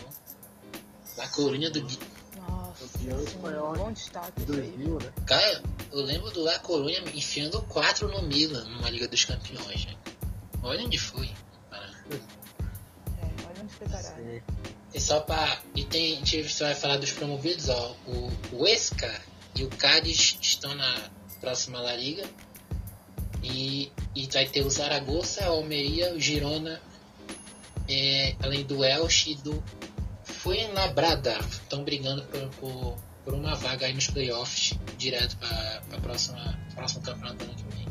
La Corunha do. Nossa, Campeão sim, espanhol bom destaque isso aí. 2000, né? Cara, eu lembro do La Corunha enfiando 4 no Milan, numa Liga dos Campeões, né? Olha onde foi. Ah, É, olha onde foi parar. E só pra. E tem. A gente vai falar dos promovidos, ó. O, o Esca e o Cádiz estão na próxima La Liga. E, e vai ter o Zaragoza, a Almeria, o Girona, é, além do Elche e do Fuenlabrada. Estão brigando por, por, por uma vaga aí nos playoffs, direto para próxima próximo campeonato do ano que vem.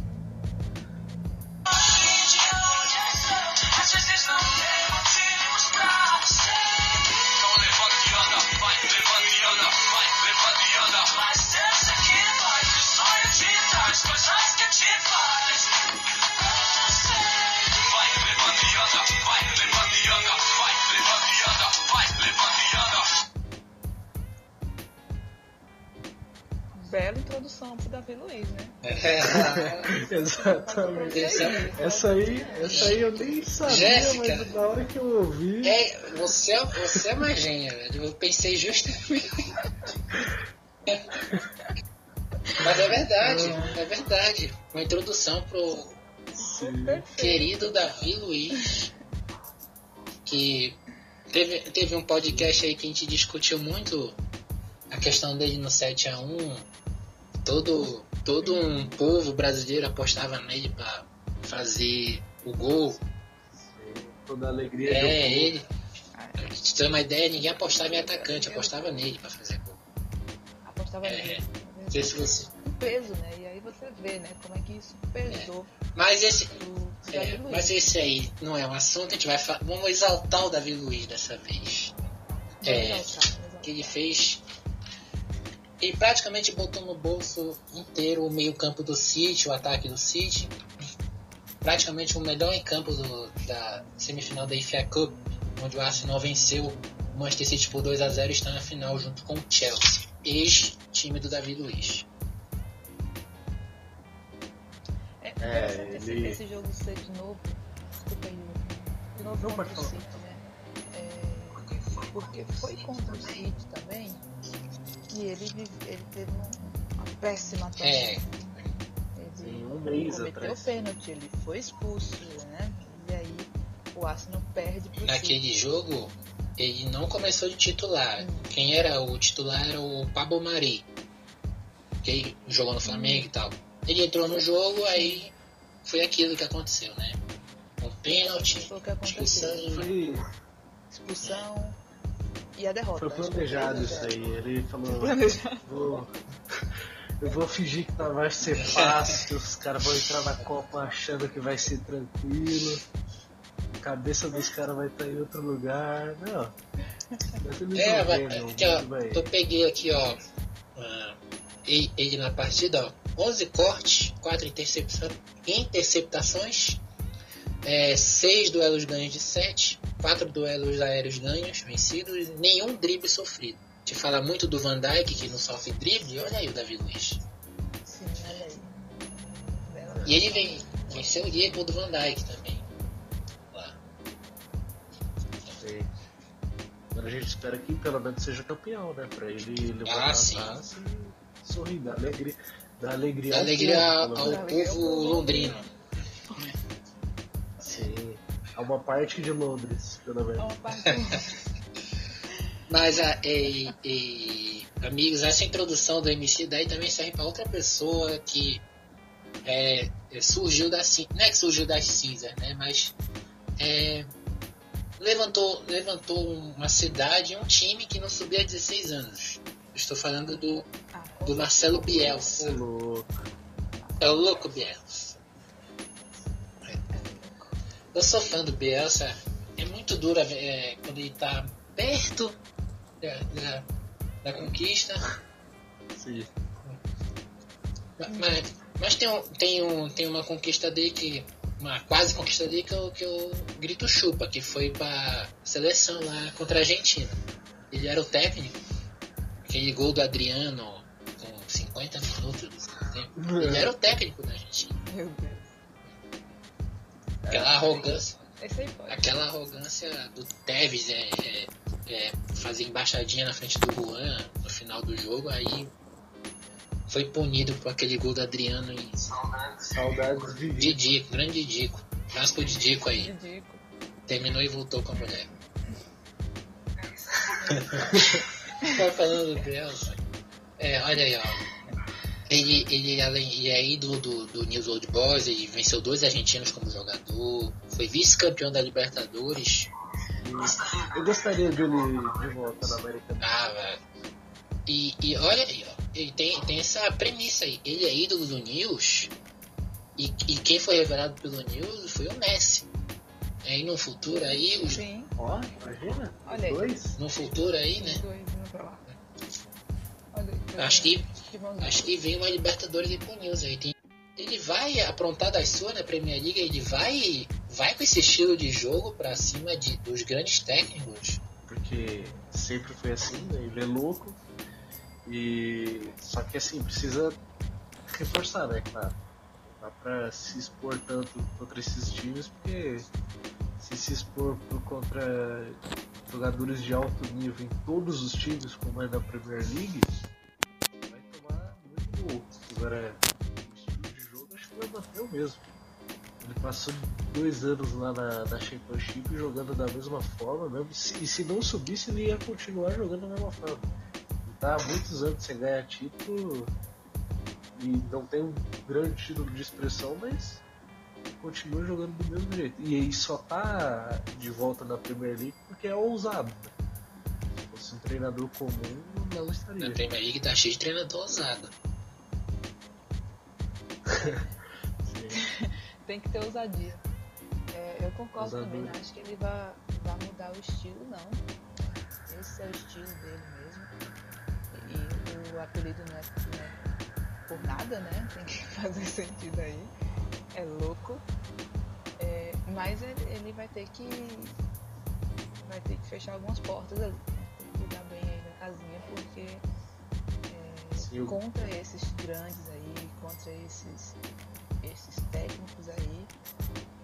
Pro Davi Luiz, né? É, Exatamente. Essa- Essa aí, essa aí eu nem sabia, Jéssica. mas na hora que eu ouvi. é, você, é- você é uma gênia, velho. Eu pensei justamente. Mas é verdade, é verdade. Uma introdução pro Sim. querido Davi Luiz, que teve, teve um podcast aí que a gente discutiu muito a questão dele no 7x1. Todo, todo um povo brasileiro apostava nele pra fazer o gol. Toda a alegria É, do ele. Pra te ter uma ideia, ninguém apostava em atacante, apostava nele pra fazer gol. Apostava É, nele. Não sei se você. Um peso, né? E aí você vê, né? Como é que isso pesou Mas esse, é, mas esse aí não é um assunto, a gente vai fa- vamos exaltar o Davi Luiz dessa vez. Vamos é, exaltar, exaltar. que ele fez. Ele praticamente botou no bolso inteiro o meio-campo do City, o ataque do City. Praticamente o melhor em campo do- da semifinal da FA Cup, onde o Arsenal venceu o Manchester City por 2 a 0 e está na final junto com o Chelsea, ex-time do Davi Luiz. É, É, ele- esse jogo ser de novo. Desculpa aí, de novo Não, contra o. City, né? É, porque foi contra o City também que ele, ele teve um- uma péssima atuação. É. Ele um mês cometeu atrás. pênalti, ele foi expulso, né? E aí o Arsenal perde pro City. Naquele jogo, ele não começou de titular. Hum. Quem era o titular era o Pablo Mari, que jogou no Flamengo e tal. Ele entrou no jogo, aí foi aquilo que aconteceu, né? Um pênalti, Foi o que aconteceu. expulsão. Foi, Expulsão e a derrota. foi planejado isso aí. Ele falou. Planejado. Vou, eu vou fingir que tá, vai ser fácil, os caras vão entrar na Copa achando que vai ser tranquilo. A cabeça dos caras vai estar em outro lugar. Não. É, não vai- não, aqui, ó, eu peguei aqui, ó, ah, ele, ele na partida, ó, 11 cortes, 4 intercepta interceptações, 6 duelos ganhos de 7, 4 duelos aéreos ganhos, vencidos, nenhum drible sofrido. Te fala muito do Van Dijk, que não sofre drible, olha aí o Davi Luiz. Sim, olha aí. Bela- E ele vem, venceu o Diego do Van Dijk também. Lá. Sei. Agora a gente espera que pelo menos seja campeão, né? Pra ele levantar Ah, a sim. taça e sorrir, dar alegria. Dar alegria, Dá ao alegria ao, ao povo londrino. Sim. A uma parte de Londres, pelo É menos. uma parte Mas, a, e, e, amigos, essa introdução do MC daí também serve para outra pessoa que é, é, surgiu da não é que surgiu das cinzas, né? Mas é, levantou, levantou uma cidade, um time que não subia há 16 anos. Estou falando do, Ah, do Marcelo Bielsa. É o louco Bielsa. É. Eu sou fã do Bielsa. É muito duro é, quando ele tá perto da, da, da conquista. Sim. Ma- Mas, mas tem, um, tem, um, tem uma conquista dele que. Uma quase conquista dele que eu, que eu grito chupa, que foi pra seleção lá contra a Argentina. Ele era o técnico. Aquele gol do Adriano com 50 minutos do segundo tempo. Ele era o técnico da Argentina. Meu Deus. Aquela arrogância. Esse aí pode. Aquela arrogância do Tevez é, é, é fazer embaixadinha na frente do Juan no final do jogo, aí foi punido por aquele gol do Adriano e Saudades de vida. Didico, grande Didico. Abraço pro Didico aí. Ridículo. Terminou e voltou com a mulher. Vai falando do Bielsa. É, olha aí, ó. Ele, ele, além, ele é ídolo do, do News Old Boys, ele venceu dois argentinos como jogador, foi vice-campeão da Libertadores. Eu gostaria dele de volta na América do Ah, velho. E, e olha aí, ó. Ele tem, tem essa premissa aí. Ele é ídolo do News. E, e quem foi revelado pelo News foi o Messi. Aí no futuro aí, os, Sim. Ó, imagina? Olha aí. Dois? no futuro aí, né? Dois indo pra lá. Olha aí. Acho que, acho que vem uma Libertadores aí pro News aí. Tem, ele vai aprontar das suas na Premier League, ele vai, vai com esse estilo de jogo pra cima de, dos grandes técnicos. Porque sempre foi assim, né? Ele é louco. E só que assim, precisa reforçar, né, claro. Não dá pra se expor tanto contra esses times, porque se se expor por contra jogadores de alto nível em todos os times, como é na Premier League, Agora, de jogo acho que vai manter o mesmo. Ele passou dois anos lá na, na Championship jogando da mesma forma mesmo. E se não subisse, ele ia continuar jogando da mesma forma. Ele tá há muitos anos sem ganhar título e não tem um grande título de expressão, mas continua jogando do mesmo jeito. E aí só tá de volta na Premier League porque é ousado. Né? Se fosse um treinador comum, não estaria. Na Premier League tá cheio de treinador ousado. Tem que ter ousadia. É, eu concordo Ousadia. também, não acho que ele vai, vai mudar o estilo, não. Esse é o estilo dele mesmo. E o apelido não é, não é por nada, né? Tem que fazer sentido aí. É louco. É, mas ele, ele vai ter que. Vai ter que fechar algumas portas ali. Né? Cuidar bem aí da casinha, porque é, o- contra esses grandes aí, contra esses, esses técnicos aí,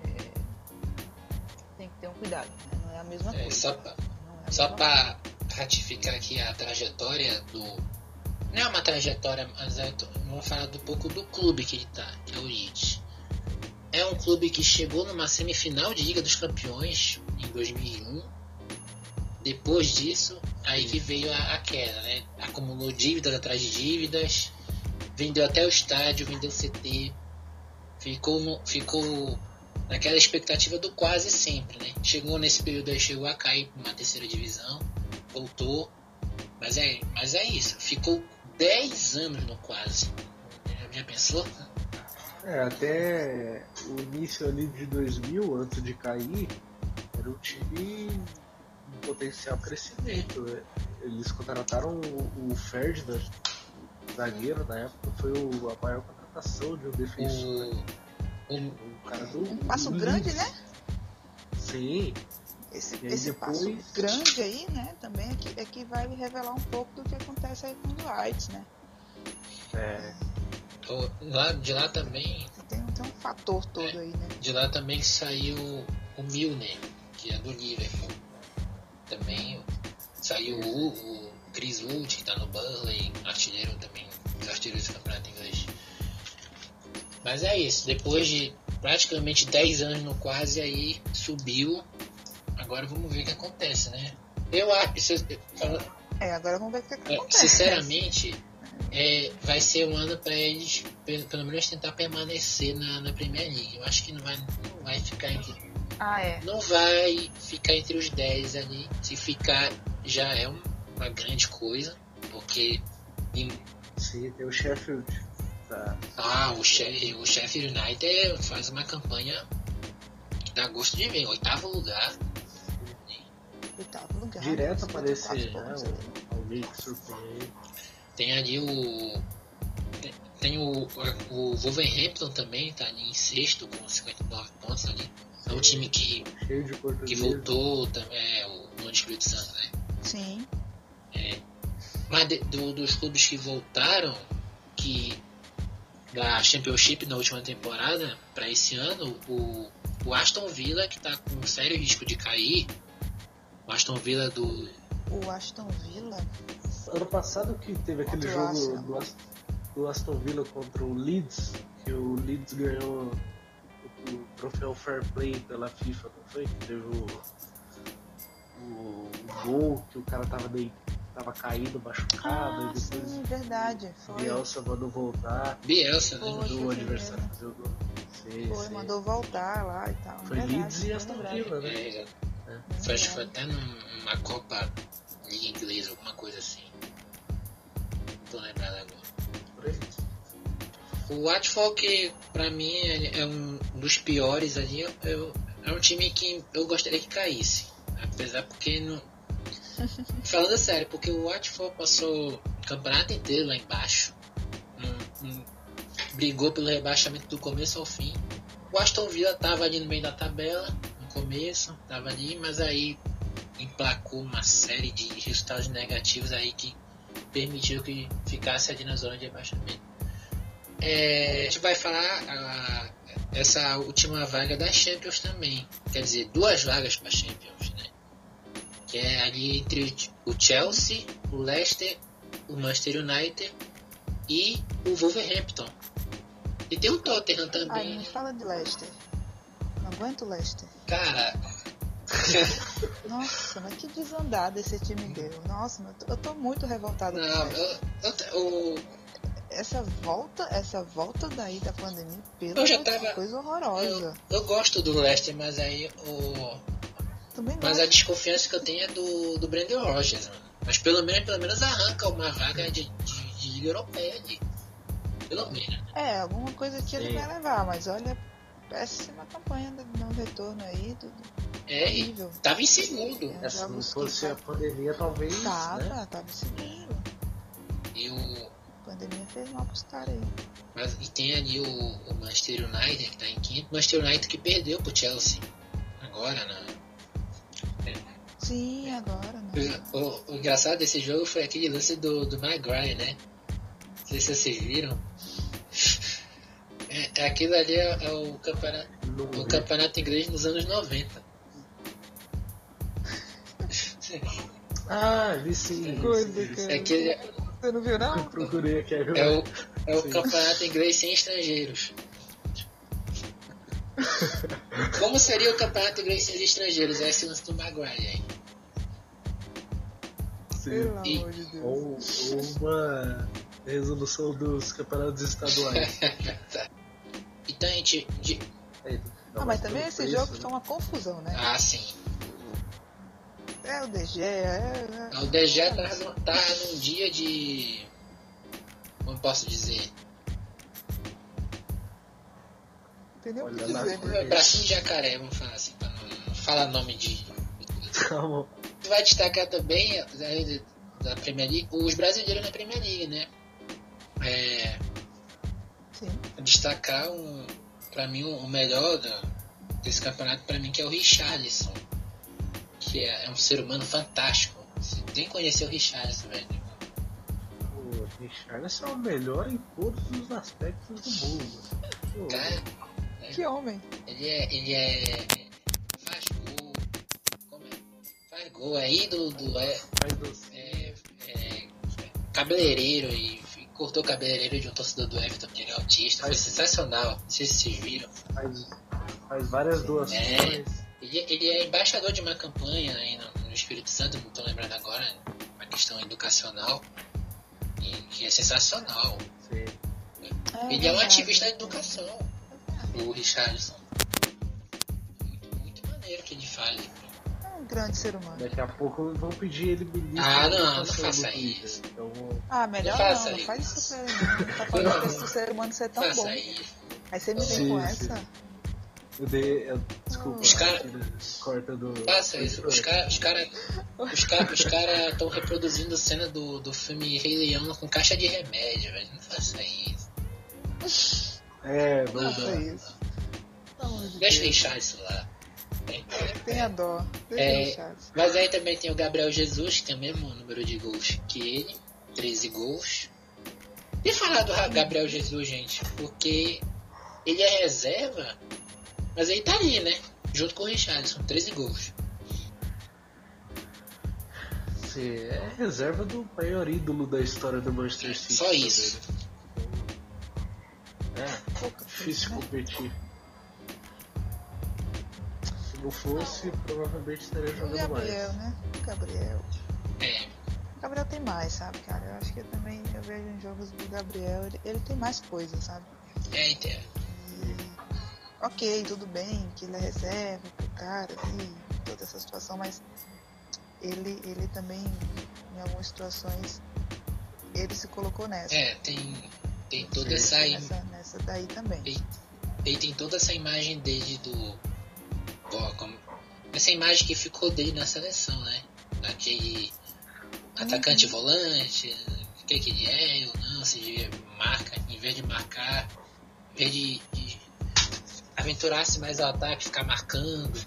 é, tem que ter um cuidado, né? Não é a mesma É, coisa. só pra, Não é só pra ratificar aqui a trajetória do. Não é uma trajetória, mas é, vamos falar um pouco do clube que ele tá, que é o Leeds. É um clube que chegou numa semifinal de Liga dos Campeões em 2001. Depois disso, aí que veio a, a queda, né? Acumulou dívidas atrás de dívidas, vendeu até o estádio, vendeu CT, ficou, no, ficou naquela expectativa do quase sempre, né? Chegou nesse período aí, chegou a cair para uma terceira divisão, voltou, mas é, mas é isso, ficou 10 anos no quase. Já pensou? É, até o início ali de 2000, antes de cair, era um time potencial crescimento. né? Eles contrataram o, o Ferdinand, zagueiro na época, foi o- a maior contratação de um defensor. né? O cara do, Um passo do grande, Leeds. né? Sim, Esse, aí esse depois- passo grande aí, né, também é que, é que vai revelar um pouco do que acontece aí com o Dwight, né? é, lá, de lá também, Tem, tem um fator todo aí, né? de lá também saiu o Milner, que é do Liverpool. Também saiu o, o Chris Wood, que tá no Burnley, artilheiro também, dos artilheiros do campeonato inglês. Mas é isso, depois de praticamente 10 anos no quase aí, subiu. Agora vamos ver o que acontece, né? Eu acho, É, agora vamos ver o que, é, acontece. sinceramente, é, vai ser um ano para eles, pelo, pelo menos, tentar permanecer na, na Premier League. Eu acho que não vai, não vai ficar entre, Ah, é. não vai ficar entre os 10 ali. Se ficar, já é um- uma grande coisa, porque em- sim, tem o Sheffield. Tá. ah, o, Sheffield, o Sheffield United faz uma campanha que dá gosto de ver, oitavo lugar. Oitavo lugar. Direto 54 aparecer né, alguém que surpreende. Tem ali o. tem- Tem o, o Wolverhampton também, tá ali em sexto com 59 pontos ali. É um time que, que voltou também, é, o Espírito Santo, né? Sim. Mas de- do- dos clubes que voltaram, que da Championship na última temporada para esse ano, o, o Aston Villa, que tá com sério risco de cair, o Aston Villa do. O Aston Villa. Ano passado que teve aquele jogo do, do Aston Villa contra o Leeds, que o Leeds ganhou o, troféu Fair Play pela FIFA, não foi? Que teve o, o, o gol que o cara tava, dei, tava caído, machucado, Ah, e depois sim, verdade. Foi. Bielsa mandou voltar, Bielsa, né? Mandou o adversário fazer o gol. Sim, Foi, sim. mandou voltar lá e tal. Foi Verdade, Leeds e Aston. Villa, né? É, É. foi, acho que foi até numa Copa Liga Inglesa, alguma coisa assim. Não tô lembrado agora. O Watford, que pra mim é um dos piores ali, eu- eu- é um time que eu gostaria que caísse. Apesar porque não. Falando sério, porque o Watford passou o campeonato inteiro lá embaixo. Não- não- brigou pelo rebaixamento do começo ao fim. O Aston Villa tava ali no meio da tabela, no começo, tava ali, mas aí emplacou uma série de resultados negativos aí que permitiu que ficasse ali na zona de rebaixamento. É, a gente vai falar a- essa última vaga da Champions também. Quer dizer, duas vagas para Champions, né? Que é ali entre o Chelsea, o Leicester, o Manchester United e o Wolverhampton. E tem o Tottenham Ai, também. me fala de Leicester. Não aguento o Leicester. Cara, Nossa, mas que desandada esse time deu. Nossa, eu tô- eu tô muito revoltada com não, o Leicester. eu, eu, o- Essa volta, essa volta daí da pandemia, pelo Eu já Deus, tava- coisa horrorosa. eu, eu gosto do Leicester, mas aí o. Também Mas gosto. a desconfiança que eu tenho é do, do Brandon Rogers, mano. Mas pelo menos, pelo menos arranca uma vaga de, de, de Liga Europeia ali. Pelo menos. É, alguma coisa que ele vai levar, mas olha, péssima campanha do não retorno aí, tudo É, e horrível. tava em segundo. É, É, se não fosse a fa- pandemia, talvez. Tava, Né? tava seguro. E, o, A pandemia fez mal pros caras aí. mas, e tem ali o, o Manchester United que tá em quinto. O Manchester United que perdeu pro Chelsea. Agora, né? Sim, agora, né? O, o- o engraçado desse jogo foi aquele lance do, do Maguire, né? Não sei se vocês viram. É, é aquilo ali é, é o campeonato. O campeonato inglês nos anos 90. Ah, vi sim. Coisa, cara. É, aquele, Você não viu, não? Eu procurei aqui agora. é o, é o Sim. campeonato inglês sem estrangeiros. Como seria o campeonato inglês sem estrangeiros? É esse lance do Maguire aí. Sim. Pelo E- amor de Deus. Ou, ou uma resolução dos campeonatos estaduais. Então a gente. de- Aí, não, Ah, mas também esse preço, jogo né? foi uma confusão, né? Ah, sim. É o DG, é, é- O DG tá, no- tá num dia de. Como posso dizer? entendeu? Lá, dizer, né? Bracinho de jacaré, vamos falar assim, pra não, falar nome de. Tu vai destacar também aí, da Premier League, os brasileiros na Premier League, né? É, Sim. destacar um, pra mim o melhor desse campeonato pra mim que é o Richarlison que é, é um ser humano fantástico. Você tem que conhecer o Richarlison velho. O Richarlison é o melhor em todos os aspectos do mundo. Cara Que homem. ele é ele é faz gol. Como é? faz gol é ídolo do é, é, é, cabeleireiro e cortou o cabeleireiro de um torcedor do Everton que ele é autista. Foi sensacional. Não sei se vocês viram. Faz, faz várias doações. Ele, ele é embaixador de uma campanha aí no, no Espírito Santo, não estou lembrando agora, uma questão educacional, e que é sensacional. Sim. ele é um ativista da educação, o Richardson. Muito, muito maneiro que ele fale. É um grande ser humano. Daqui a pouco vão pedir ele ministro Ah, não, não faça isso. Então, vou- Ah, melhor Não não, faça não, isso. faz isso pra ele. Não tá falando desse ser humano ser tão Faça bom. isso. Aí você me vem Sim, com sim. essa. Eu dei. eu- desculpa, Os cara- corta do. Faça isso. Os caras os cara, os cara, os cara estão reproduzindo cena do, do filme Rei Leão com caixa de remédio, velho. Não faça isso. É, não Faça isso. De Deixa Deus. Richardson lá. Tenha dó. Deixa É, chato. Mas aí também tem o Gabriel Jesus, que tem o mesmo número de gols que ele, 13 gols. E falar do Gabriel Jesus, gente, porque ele é reserva, mas ele tá ali, né? Junto com o Richardson, 13 gols. Você é reserva do maior ídolo da história do Manchester City. Só isso. É, difícil coisa, né? competir. Se não fosse, provavelmente estaria O jogando Gabriel, mais. né? O Gabriel. É, O Gabriel tem mais, sabe, cara? Eu acho que eu também eu vejo em jogos do Gabriel, ele, ele tem mais coisas, sabe? é, então. E, ok, tudo bem, que ele é reserva pro cara e toda essa situação, mas ele, ele também, em algumas situações, ele se colocou nessa. É, tem, tem toda Sim. essa, Nessa, nessa daí também. ele tem toda essa imagem dele do. Ó, como- essa imagem que ficou dele na seleção, né? Aquele atacante volante, o que, que ele é, ou não, se ele marca, em vez de marcar, em vez de, de aventurar-se mais ao ataque, ficar marcando.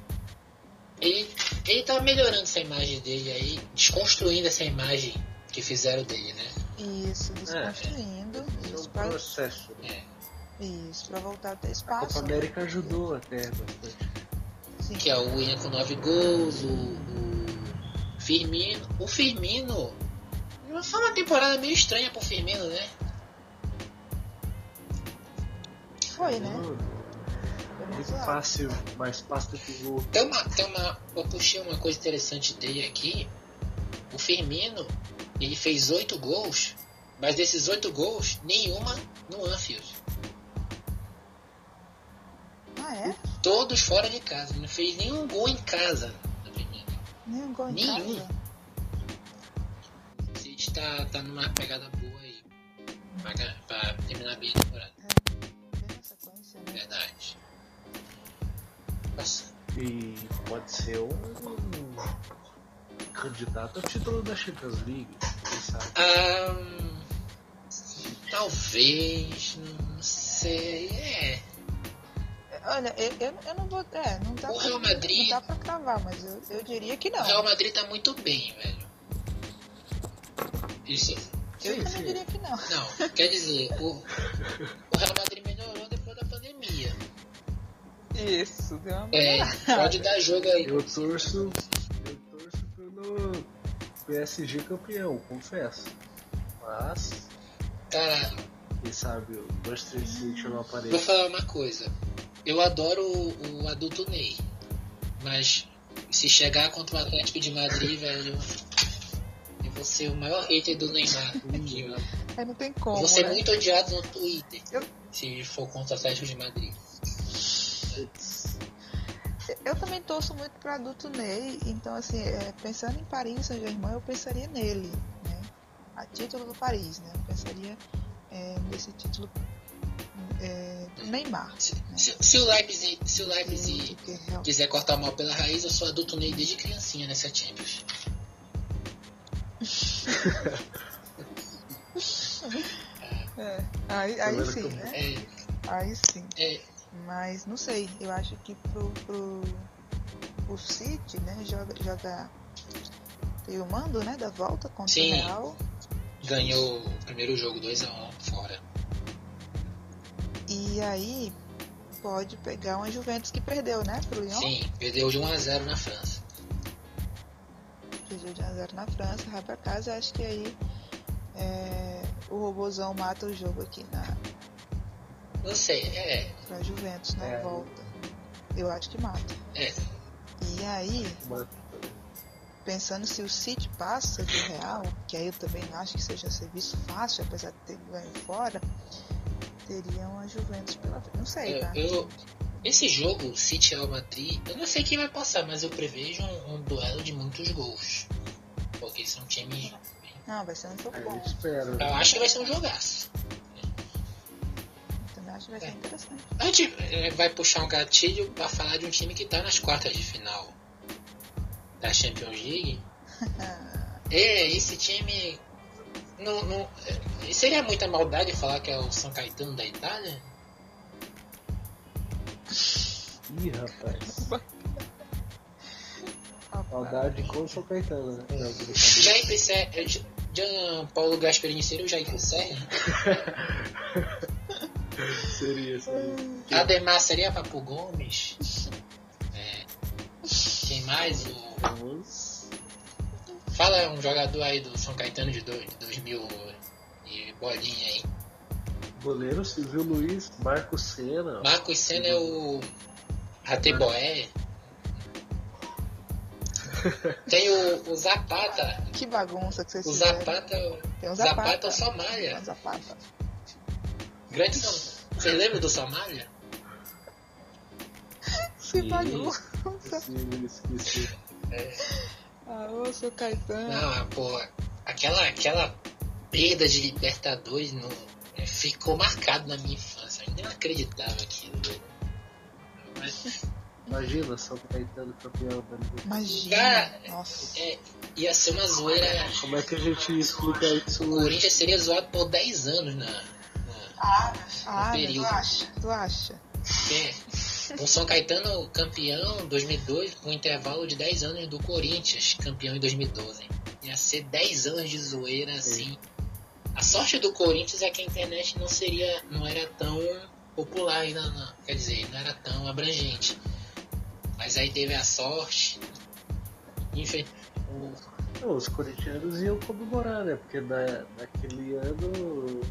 Ele, ele tá melhorando essa imagem dele aí, desconstruindo essa imagem que fizeram dele, né? Isso, desconstruindo. Esse é isso, um pra, processo. É, isso, pra voltar a ter A espaço. Copa América ajudou até bastante. Sim. que é o William com 9 gols, o, o Firmino. O Firmino. Foi uma temporada meio estranha pro Firmino, né? Foi, né? Muito fácil, mais fácil que gol. Tem uma, tem uma. Eu puxei uma coisa interessante dele aqui. O Firmino, ele fez 8 gols, mas desses 8 gols, nenhuma no Anfield. Ah, é? Todos fora de casa. Não fez nenhum gol em casa. Nenhum gol em Nenhum. casa. O City tá, tá numa pegada boa aí. Pra, pra terminar bem a temporada. Bem na sequência, né? Verdade. E pode ser um candidato ao título da Champions League. Quem sabe? Ahn, talvez. Não sei. É. Olha, eu, eu, eu não vou. É, não dá, O pra, Real Madrid- não dá pra cravar, mas eu, eu diria que O não. Real Madrid tá muito bem, velho. Isso. eu Sim, também sim. diria que não. Não, quer dizer, o, o Real Madrid melhorou depois da pandemia. Isso, deu uma É, pode dar jogo aí. Eu torço, eu torço pelo PSG campeão, confesso. Mas, Cara, quem sabe o Manchester City não vou aparece. falar uma coisa. Eu adoro o, o adulto Ney. Mas se chegar contra o Atlético de Madrid, velho. Eu vou ser o maior hater do Neymar aqui, velho. Aí não tem Eu como. vou ser né? muito odiado no Twitter. Eu- Se for contra o Atlético de Madrid. Eu também torço muito para adulto Ney, então assim, é, pensando em Paris Saint-Germain, eu pensaria nele, né? A título do Paris, né? Eu pensaria é, nesse título é, do Neymar. Se, né? se- se o Leipzig, se o Leipzig que quiser cortar mal pela raiz, eu sou adulto Ney desde criancinha nessa Champions. É, aí, aí vendo sim, né? É, Aí sim. Mas não sei, eu acho que pro, pro o City, né, joga, joga tem o mando, né, da volta contra Sim. o Real. ganhou o primeiro jogo 2x1 fora. E aí pode pegar uma Juventus que perdeu, né, pro Lyon. Sim, perdeu de 1x0 na França. Perdeu de 1x0 na França, vai pra casa, acho que aí é, o robozão mata o jogo aqui na Não sei, é, pra Juventus na É. volta. Eu acho que mata. é. E aí, uma- pensando se o City passa do Real, que aí eu também acho que seja serviço fácil, apesar de ter ganho fora, teria uma Juventus pela frente. Não sei, Eu, tá? eu- esse jogo, City Real Madrid, eu não sei quem vai passar, mas eu prevejo um, um duelo de muitos gols. Porque são times. Não, vai ser um jogo bom. eu espero. Eu acho que vai ser um jogaço. Acho que vai ser É. interessante. A gente eh, vai puxar um gatilho pra falar de um time que tá nas quartas de final da Champions League. É, esse time. Não, não, eh, seria muita maldade falar que é o São Caetano da Itália? Ih, rapaz. Saudade com o São Caetano, né? Brincadeira. Jair Paulo Gasperini seria o Jair Pisserni? seria, seria. Ademar seria Papo Gomes? É, quem mais? O, fala um jogador aí do São Caetano de, dois, de 2000 e bolinha aí. Goleiro Silvio Luiz, Marco Senna. Marcos Senna é o Rateboé. Tem o, o Zapata. Que bagunça que vocês O fizeram. Zapata, Tem um Zapata Zapata. é o Somália. Um Zapata. Grande. Você lembra do? Que Sim. bagunça. Esqueci, esqueci. Ah, ô, seu Caetano. Não, pô, aquela, aquela perda de Libertadores no, é, ficou marcado na minha infância. Eu ainda não acreditava aquilo. Mas, Imagina, São Caetano campeão da Libertadores. Imagina. Cara, Nossa. é, ia ser uma zoeira. Como é que a gente explica isso O? Corinthians seria zoado por 10 anos na. Ah, período. tu acha? Tu acha? é, o São Caetano campeão em 2002 com um intervalo de 10 anos do Corinthians campeão em 2012. Ia ser 10 anos de zoeira assim A sorte do Corinthians é que a internet não seria, não era tão popular ainda, não. quer dizer, não era tão abrangente. Mas aí teve a sorte. Enfim, o- os corintianos iam comemorar, né? Porque na, naquele ano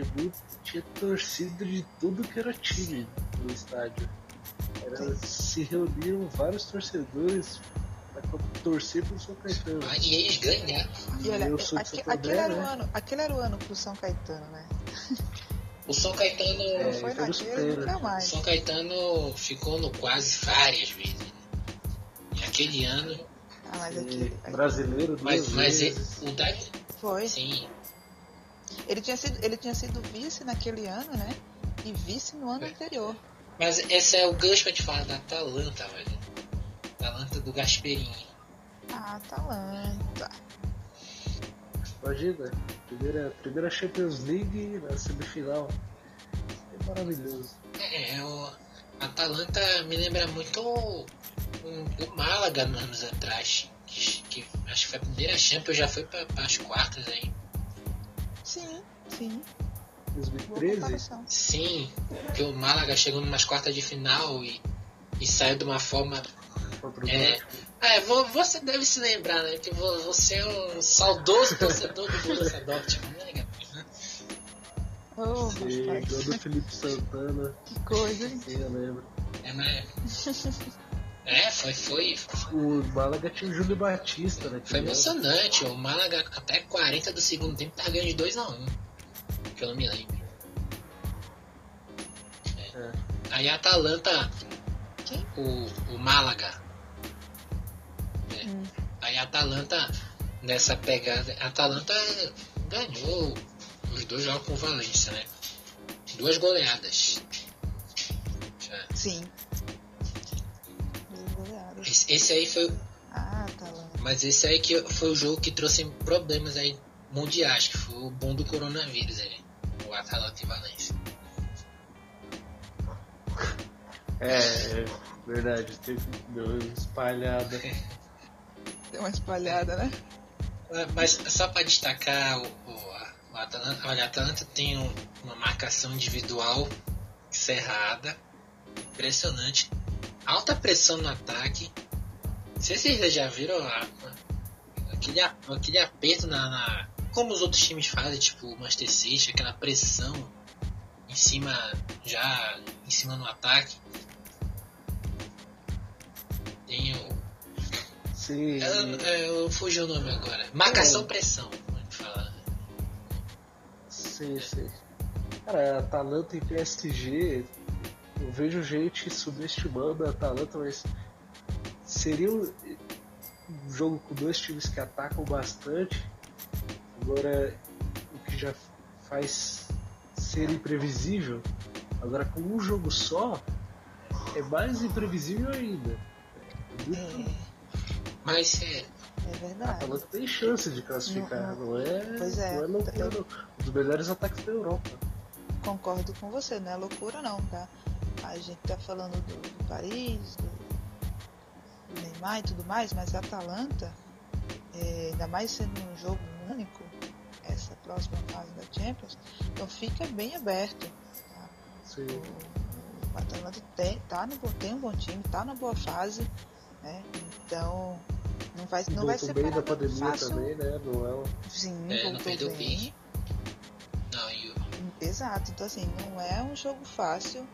o Pacaembu tinha torcida de tudo que era time no estádio. Era, se reuniram vários torcedores pra torcer pro São Caetano. Ah, e eles ganharam. E olha, eu sou Santo aquele, era o né? ano, aquele era o ano pro São Caetano, né? O São Caetano, É, Não foi então naquele, nunca o mais. São Caetano ficou no quase várias vezes. E aquele ano, Ah, mas aquele, brasileiro mas, mas vezes. o da, foi. sim, Ele tinha, sido, ele tinha sido vice naquele ano, né? E vice no ano É. anterior. mas esse é o gancho pra te falar da Atalanta, velho. Atalanta do Gasperini. Ah, Atalanta. Imagina, primeira, primeira Champions League na semifinal. É maravilhoso. É, o Atalanta me lembra muito o, o Málaga nos anos atrás. Que, que acho que foi a primeira Champions, já foi para as quartas aí. Sim, sim. Boa 2013, comparação. Sim, porque o Málaga chegou numas quartas de final e, e saiu de uma forma. É. É, vo- você deve se lembrar, né? Que vo- você é um saudoso torcedor do Borussia Dortmund, né, Gabriel? Oh, E gol do Felipe Santana, Que coisa, hein? sim, eu lembro. É, mas... é foi, foi, O Málaga tinha o Júlio Batista, né? foi emocionante. O Málaga até 40 do segundo tempo tá ganhando de 2x1. Que eu não me lembro. É. Aí a Atalanta, Quem? o, o Málaga. É. Hum. Aí a Atalanta, nessa pegada, a Atalanta ganhou os dois jogos com o Valência, né? Duas goleadas. Sim. Esse, aí foi. Ah, Atalanta. Mas esse aí que foi o jogo que trouxe problemas aí mundiais, que foi o bom do coronavírus aí. O Atalanta e Valência. É, é verdade, teve deu uma espalhada. Deu uma espalhada, né? Ah, Mas só para destacar, o, o, o Atalanta, olha, a Atalanta tem um- uma marcação individual cerrada, impressionante, alta pressão no ataque. Não sei se vocês já viram a- aquele, aquele aperto na, na- Como os outros times fazem, tipo o Manchester City, aquela pressão em cima, já em cima no ataque. Tem o. Sim, Eu, eu fugi o nome agora. Marcação-pressão, vamos falar. sim, sim. Cara, Atalanta e PSG, eu vejo gente subestimando a Atalanta, mas seria um um jogo com dois times que atacam bastante. Agora, o que já faz ser imprevisível, agora com um jogo só, é mais imprevisível ainda. É muito- É, Mas é, é A verdade. Atalanta tem chance de classificar, Não, não, é? Pois é, não é loucura, eu- não. Um dos melhores ataques da Europa. Concordo com você, não é loucura não, tá? A gente tá falando do, do Paris, do, do Neymar e tudo mais, mas a Atalanta, é, ainda mais sendo um jogo único, essa próxima fase da Champions, então fica bem aberto. Tá? Sim. O, o Atalanta tem, tá no, bom- tem um bom time, tá na boa fase, né? Então não vai, E não vai ser bem da pandemia fácil. também, né? Não é um... Sim, é, não perdeu bem. Não, Exato, então assim, não é um jogo fácil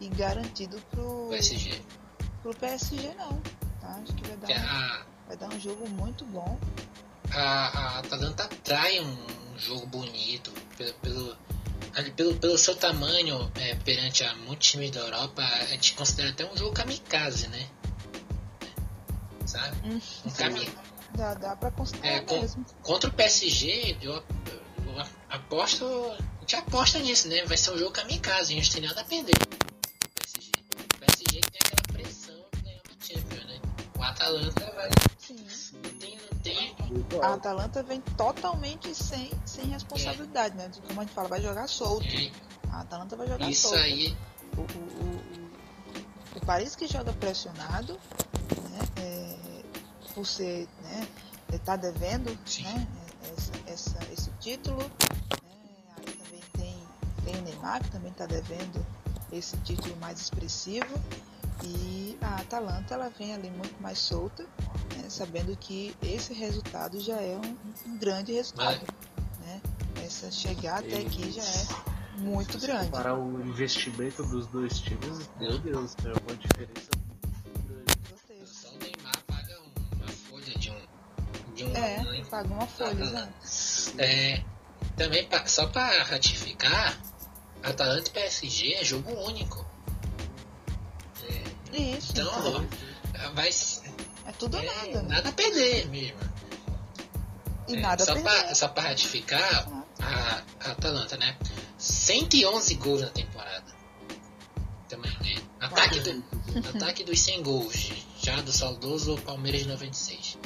e garantido pro, PSG. pro PSG não. Tá? Acho que vai dar, um, vai dar um jogo muito bom. a, a Atalanta atrai um, um jogo bonito pelo, pelo, pelo, pelo seu tamanho é, perante a muitos times da Europa. A gente considera até um jogo kamikaze, né? Sabe? Hum. Um kami, Dá, dá pra considerar É. Contra o PSG, eu, eu aposto. A gente aposta nisso, né? Vai ser um jogo kamikaze, a gente tem nada a perder. O Atalanta vai. Sim. Não tem, não tem. A. Atalanta vem totalmente sem, sem responsabilidade, né? De Como a gente fala, vai jogar solto. é, A Atalanta vai jogar Isso solto. aí. O, o, o, o Paris que joga pressionado, né? É, por ser, né? Tá devendo, Sim. né? É, essa, essa- esse título. né? Aí também tem, tem o Neymar, que também está devendo esse título mais expressivo. E a Atalanta ela vem ali muito mais solta, né? sabendo que esse resultado já é um, um grande resultado. Né? Essa chegada até aqui já é muito grande. Para o investimento dos dois times, meu Deus, é uma diferença um- uma folha de um. De um É, paga uma folha, né? É, também pa- só para ratificar, Atalanta e PSG é jogo único. Isso, Então, então, vai é tudo é, nada. né? nada a perder mesmo. E É, nada a só perder. para só pra ratificar, a, a Atalanta, né? 111 gols na temporada. Também, né? Ataque, do, ataque dos 100 gols, já do saudoso Palmeiras de 96.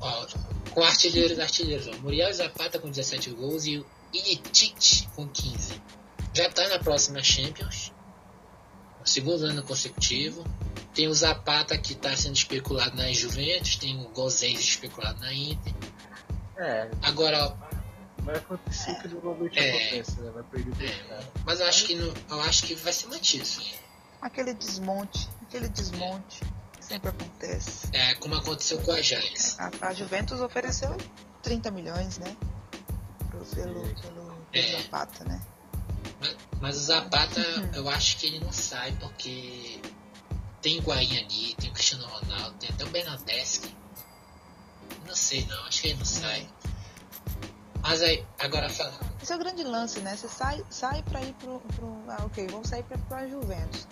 Ó, com artilheiros artilheiros, ó, Muriel Zapata com 17 gols e o Initic com 15. Já tá na próxima Champions, segundo ano consecutivo. Tem o Zapata que está sendo especulado na Juventus, tem o Gozens especulado na Inter. É, Agora, vai acontecer o que normalmente É. acontece, né? Vai perder cara. Mas eu acho que não, eu acho que vai ser mantido. Aquele desmonte, aquele desmonte que sempre acontece. É, como aconteceu com a Ajax. A, a Juventus ofereceu 30 milhões, né? Pelo, pelo, pelo, pelo É. Zapata, né? Mas, mas o Zapata, eu acho que ele não sai porque tem o Guain ali, tem o Cristiano Ronaldo, tem até o Bernadeschi. Não sei não, acho que ele não sai. Mas aí, agora fala. Esse é o grande lance, né? Você sai, sai pra ir pro, pro. Ah, ok, vamos sair pra, pra Juventus.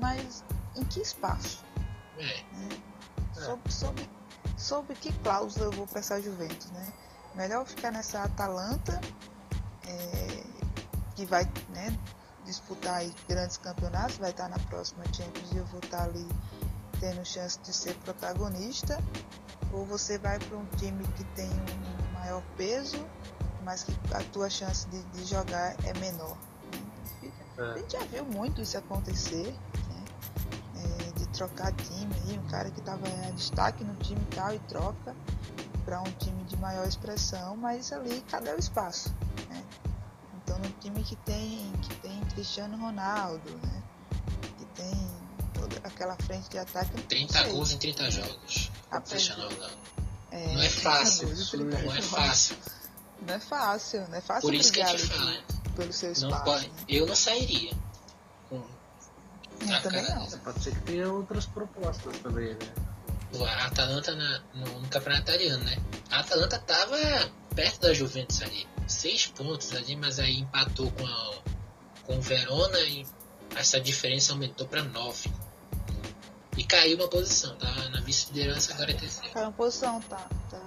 Mas em que espaço? É, Sob, sob, sob que cláusula eu vou pra essa Juventus, né? Melhor ficar nessa Atalanta, é, que vai né, disputar grandes campeonatos, vai estar na próxima Champions e eu vou estar ali tendo chance de ser protagonista. Ou você vai para um time que tem um maior peso, mas que a tua chance de, de jogar é menor. Fica- A É. gente já viu muito isso acontecer, né? É, de trocar time aí, um cara que estava em destaque no time e tal e troca para um time de maior expressão, mas ali cadê o espaço? Né? Num time que tem, que tem Cristiano Ronaldo, né? Que tem toda aquela frente de ataque. não 30 sei. gols em 30 jogos. Cristiano Ronaldo. É, Não é fácil, 30 gols, 30 Não é fácil. Não é fácil, não é fácil Por isso que a gente fala. pelo seu Não espaço. pode, né? eu não sairia. Com Eu também cara não. Pode ser que tenha outras propostas também, né? A Atalanta na- no, no campeonato italiano, né? A Atalanta tava perto da Juventus ali. Seis pontos ali, mas aí empatou com, a, com o Verona e essa diferença aumentou para nove. E caiu uma posição, tá na vice-liderança, agora é terceiro. Caiu uma posição, tá. tá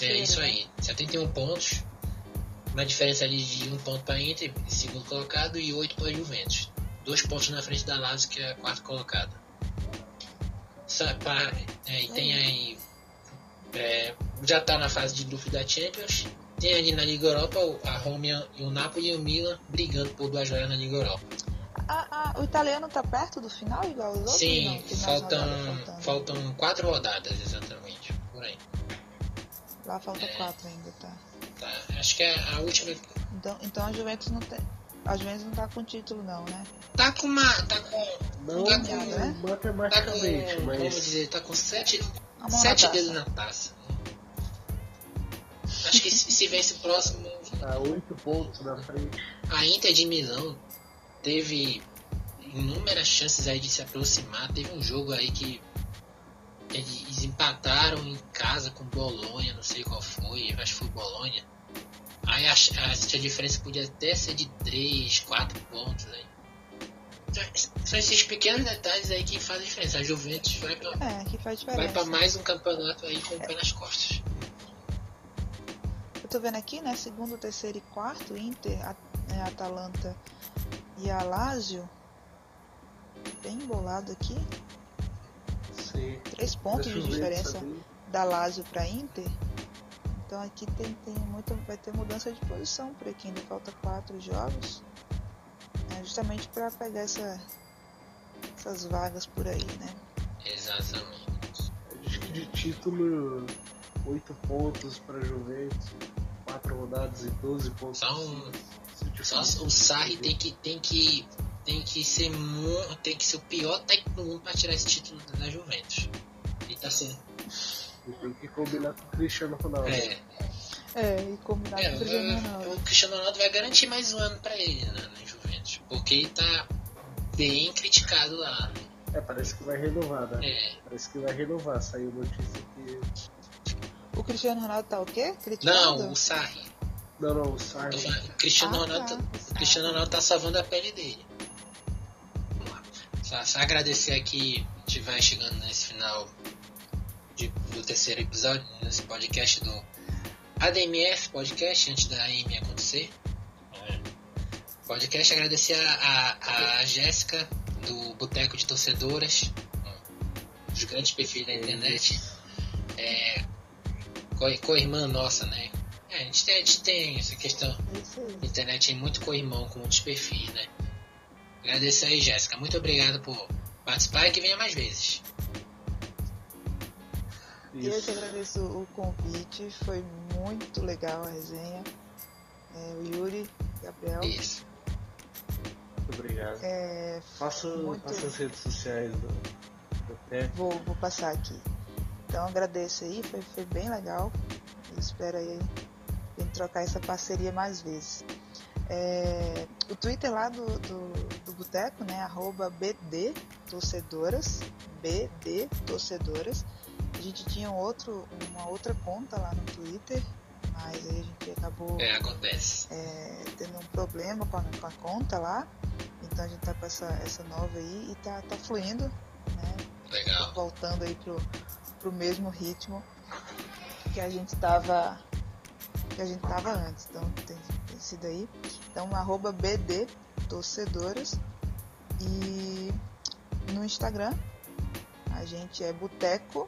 É isso né? aí, 71 pontos. Uma diferença ali de um ponto para Inter, segundo colocado, e oito para Juventus. Dois pontos na frente da Lazio, que é a quarta colocada. Sa- pa- é, e tem aí. é, já está na fase de grupo da Champions. Tem ali na Liga Europa a Roma e o Napoli e o Milan brigando por duas vagas na Liga Europa. Ah, ah, o italiano tá perto do final, igual os outros? Sim, não, faltam, faltam quatro rodadas exatamente, por aí. Lá falta É. quatro ainda, tá. Tá? Acho que a, a última Então, então a Juventus não tem. A Juventus não tá com título não, né? tá com uma. tá com. Não Tá com- né? Tá com, mas dizer, tá com sete, sete dedos na taça. Acho que se, se vence o próximo, tá oito pontos na frente. a Inter de Milão teve inúmeras chances aí de se aproximar. Teve um jogo aí que eles empataram em casa com Bolonha, não sei qual foi, acho que foi Bolonha. Aí a, a, a diferença podia até ser de 3, 4 pontos aí. São esses pequenos detalhes aí que fazem diferença. A Juventus vai pra, É, que faz vai pra mais um campeonato aí com o pé nas costas. Tô vendo aqui, né? Segundo, terceiro e quarto, Inter, a, né, Atalanta e a Lazio. Bem embolado aqui. Sim. Três pontos de Juventus diferença da Lazio para Inter. Então aqui tem, tem muita, vai ter mudança de posição por aqui, ainda falta quatro jogos. É justamente para pegar essa, essas vagas por aí, né? Exatamente. Acho que de título 8 pontos para Juventus, 4 rodadas e 12 pontos. Só um- te Só o Sarri tem que, tem que, tem que ser mu- tem que ser o pior técnico do mundo para tirar esse título da Juventus. E tá sendo. E tem que combinar com o Cristiano Ronaldo. É, É, e combinar é, com o Cristiano Ronaldo. o, o Cristiano Ronaldo vai garantir mais um ano para ele né, na Juventus, porque ele tá bem criticado lá. É, parece que vai renovar, né? É. Parece que vai renovar. Saiu notícia que. O Cristiano Ronaldo tá o quê? Criticado? Não, o Sarri. Não, não, o Sarri. O Cristiano, Ah, Ronaldo, tá. tá- o Cristiano Ronaldo tá salvando a pele dele. Vamos lá. Só, só agradecer aqui, vai chegando nesse final de- do terceiro episódio, nesse podcast do ADMF Podcast, antes da AM acontecer. É. Podcast, agradecer a, a, a Jéssica, do Boteco de Torcedoras, um dos grandes perfis da internet. É, co-irmã nossa, né? É, a, gente tem, a gente tem essa questão. Isso. A internet é muito co-irmão com muitos perfis, né? Agradeço aí, Jéssica. Muito obrigado por participar e que venha mais vezes. E eu Isso. que agradeço o convite, foi muito legal a resenha. É, o Yuri, Gabriel, Isso. Muito obrigado. é, Passa, muito- passa as redes sociais do, do vou, vou passar aqui. Então agradeço aí, foi, foi bem legal. Eu espero aí a gente trocar essa parceria mais vezes. É, o Twitter lá do, do, do Boteco, né? Arroba BD Torcedoras. BD Torcedoras. A gente tinha um outro, uma outra conta lá no Twitter, mas aí a gente acabou É, acontece. é, tendo um problema com a, com a conta lá. Então a gente tá com essa, essa nova aí e tá, tá fluindo, né? Legal. voltando aí pro, pro mesmo ritmo que a gente tava que a gente tava antes. Então tem, tem sido aí. Então arroba BD Torcedoras e no Instagram a gente é Boteco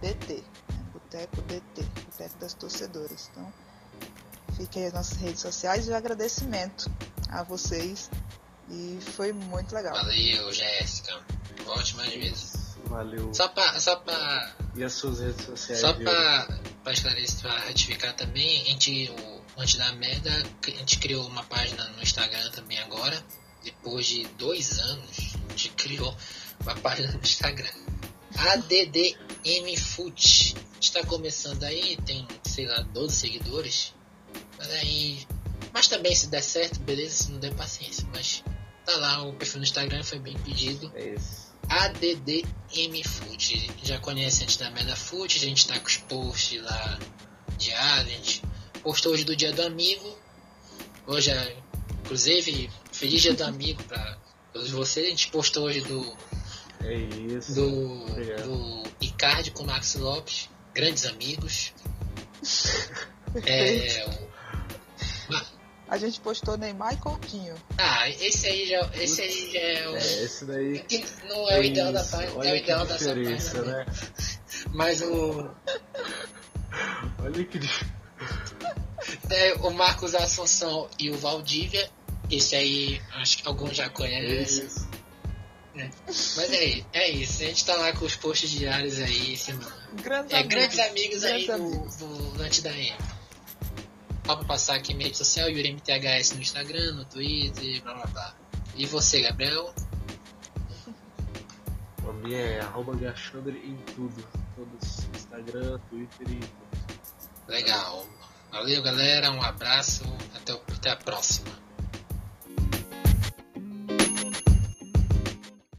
DT. Né? Boteco DT, Boteco das Torcedoras. Então fiquem aí as nossas redes sociais e o agradecimento a vocês. E foi muito legal. Valeu, Jéssica. Volte mais vezes. Valeu. Só pra, só pra, E as suas redes sociais? só pra, pra esclarecer, pra ratificar também, a gente, o, antes da merda, a gente criou uma página no Instagram também agora. Depois de dois anos, a gente criou uma página no Instagram. ADDM Foot. A gente tá começando aí, tem, sei lá, 12 seguidores. Mas aí. Mas também se der certo, beleza, se não der paciência. Mas tá lá, o perfil no Instagram foi bem pedido. É isso. ADDM Food. Já conhece antes da Meda Food, a gente tá com os posts lá diários. A gente postou hoje do Dia do Amigo. Hoje, é, inclusive, feliz Dia do Amigo pra todos vocês. A gente postou hoje do, É isso. do, Obrigado. do Icardi com o Max Lopes. Grandes amigos. É, A gente postou Neymar e Coutinho. ah, esse aí já, esse aí já é o. É, esse daí. Não é o ideal da página, é o ideal dessa diferença, página. né? Mas o. Olha que É, o Marcos Assunção e o Valdívia. Esse aí, acho que alguns já É conhecem. isso. Mas é, é isso. A gente tá lá com os posts diários aí, semana. Grandes É, amigos. grandes amigos aí Grandes do, amigos. do Lante da M. Só pra passar aqui minha rede social, Yuri MTHS no Instagram, no Twitter, blá blá blá. E você, Gabriel? A minha é arroba Gachandre em tudo. Todos. Instagram, Twitter e tudo. Legal. Valeu, galera. Um abraço. Até, até a próxima.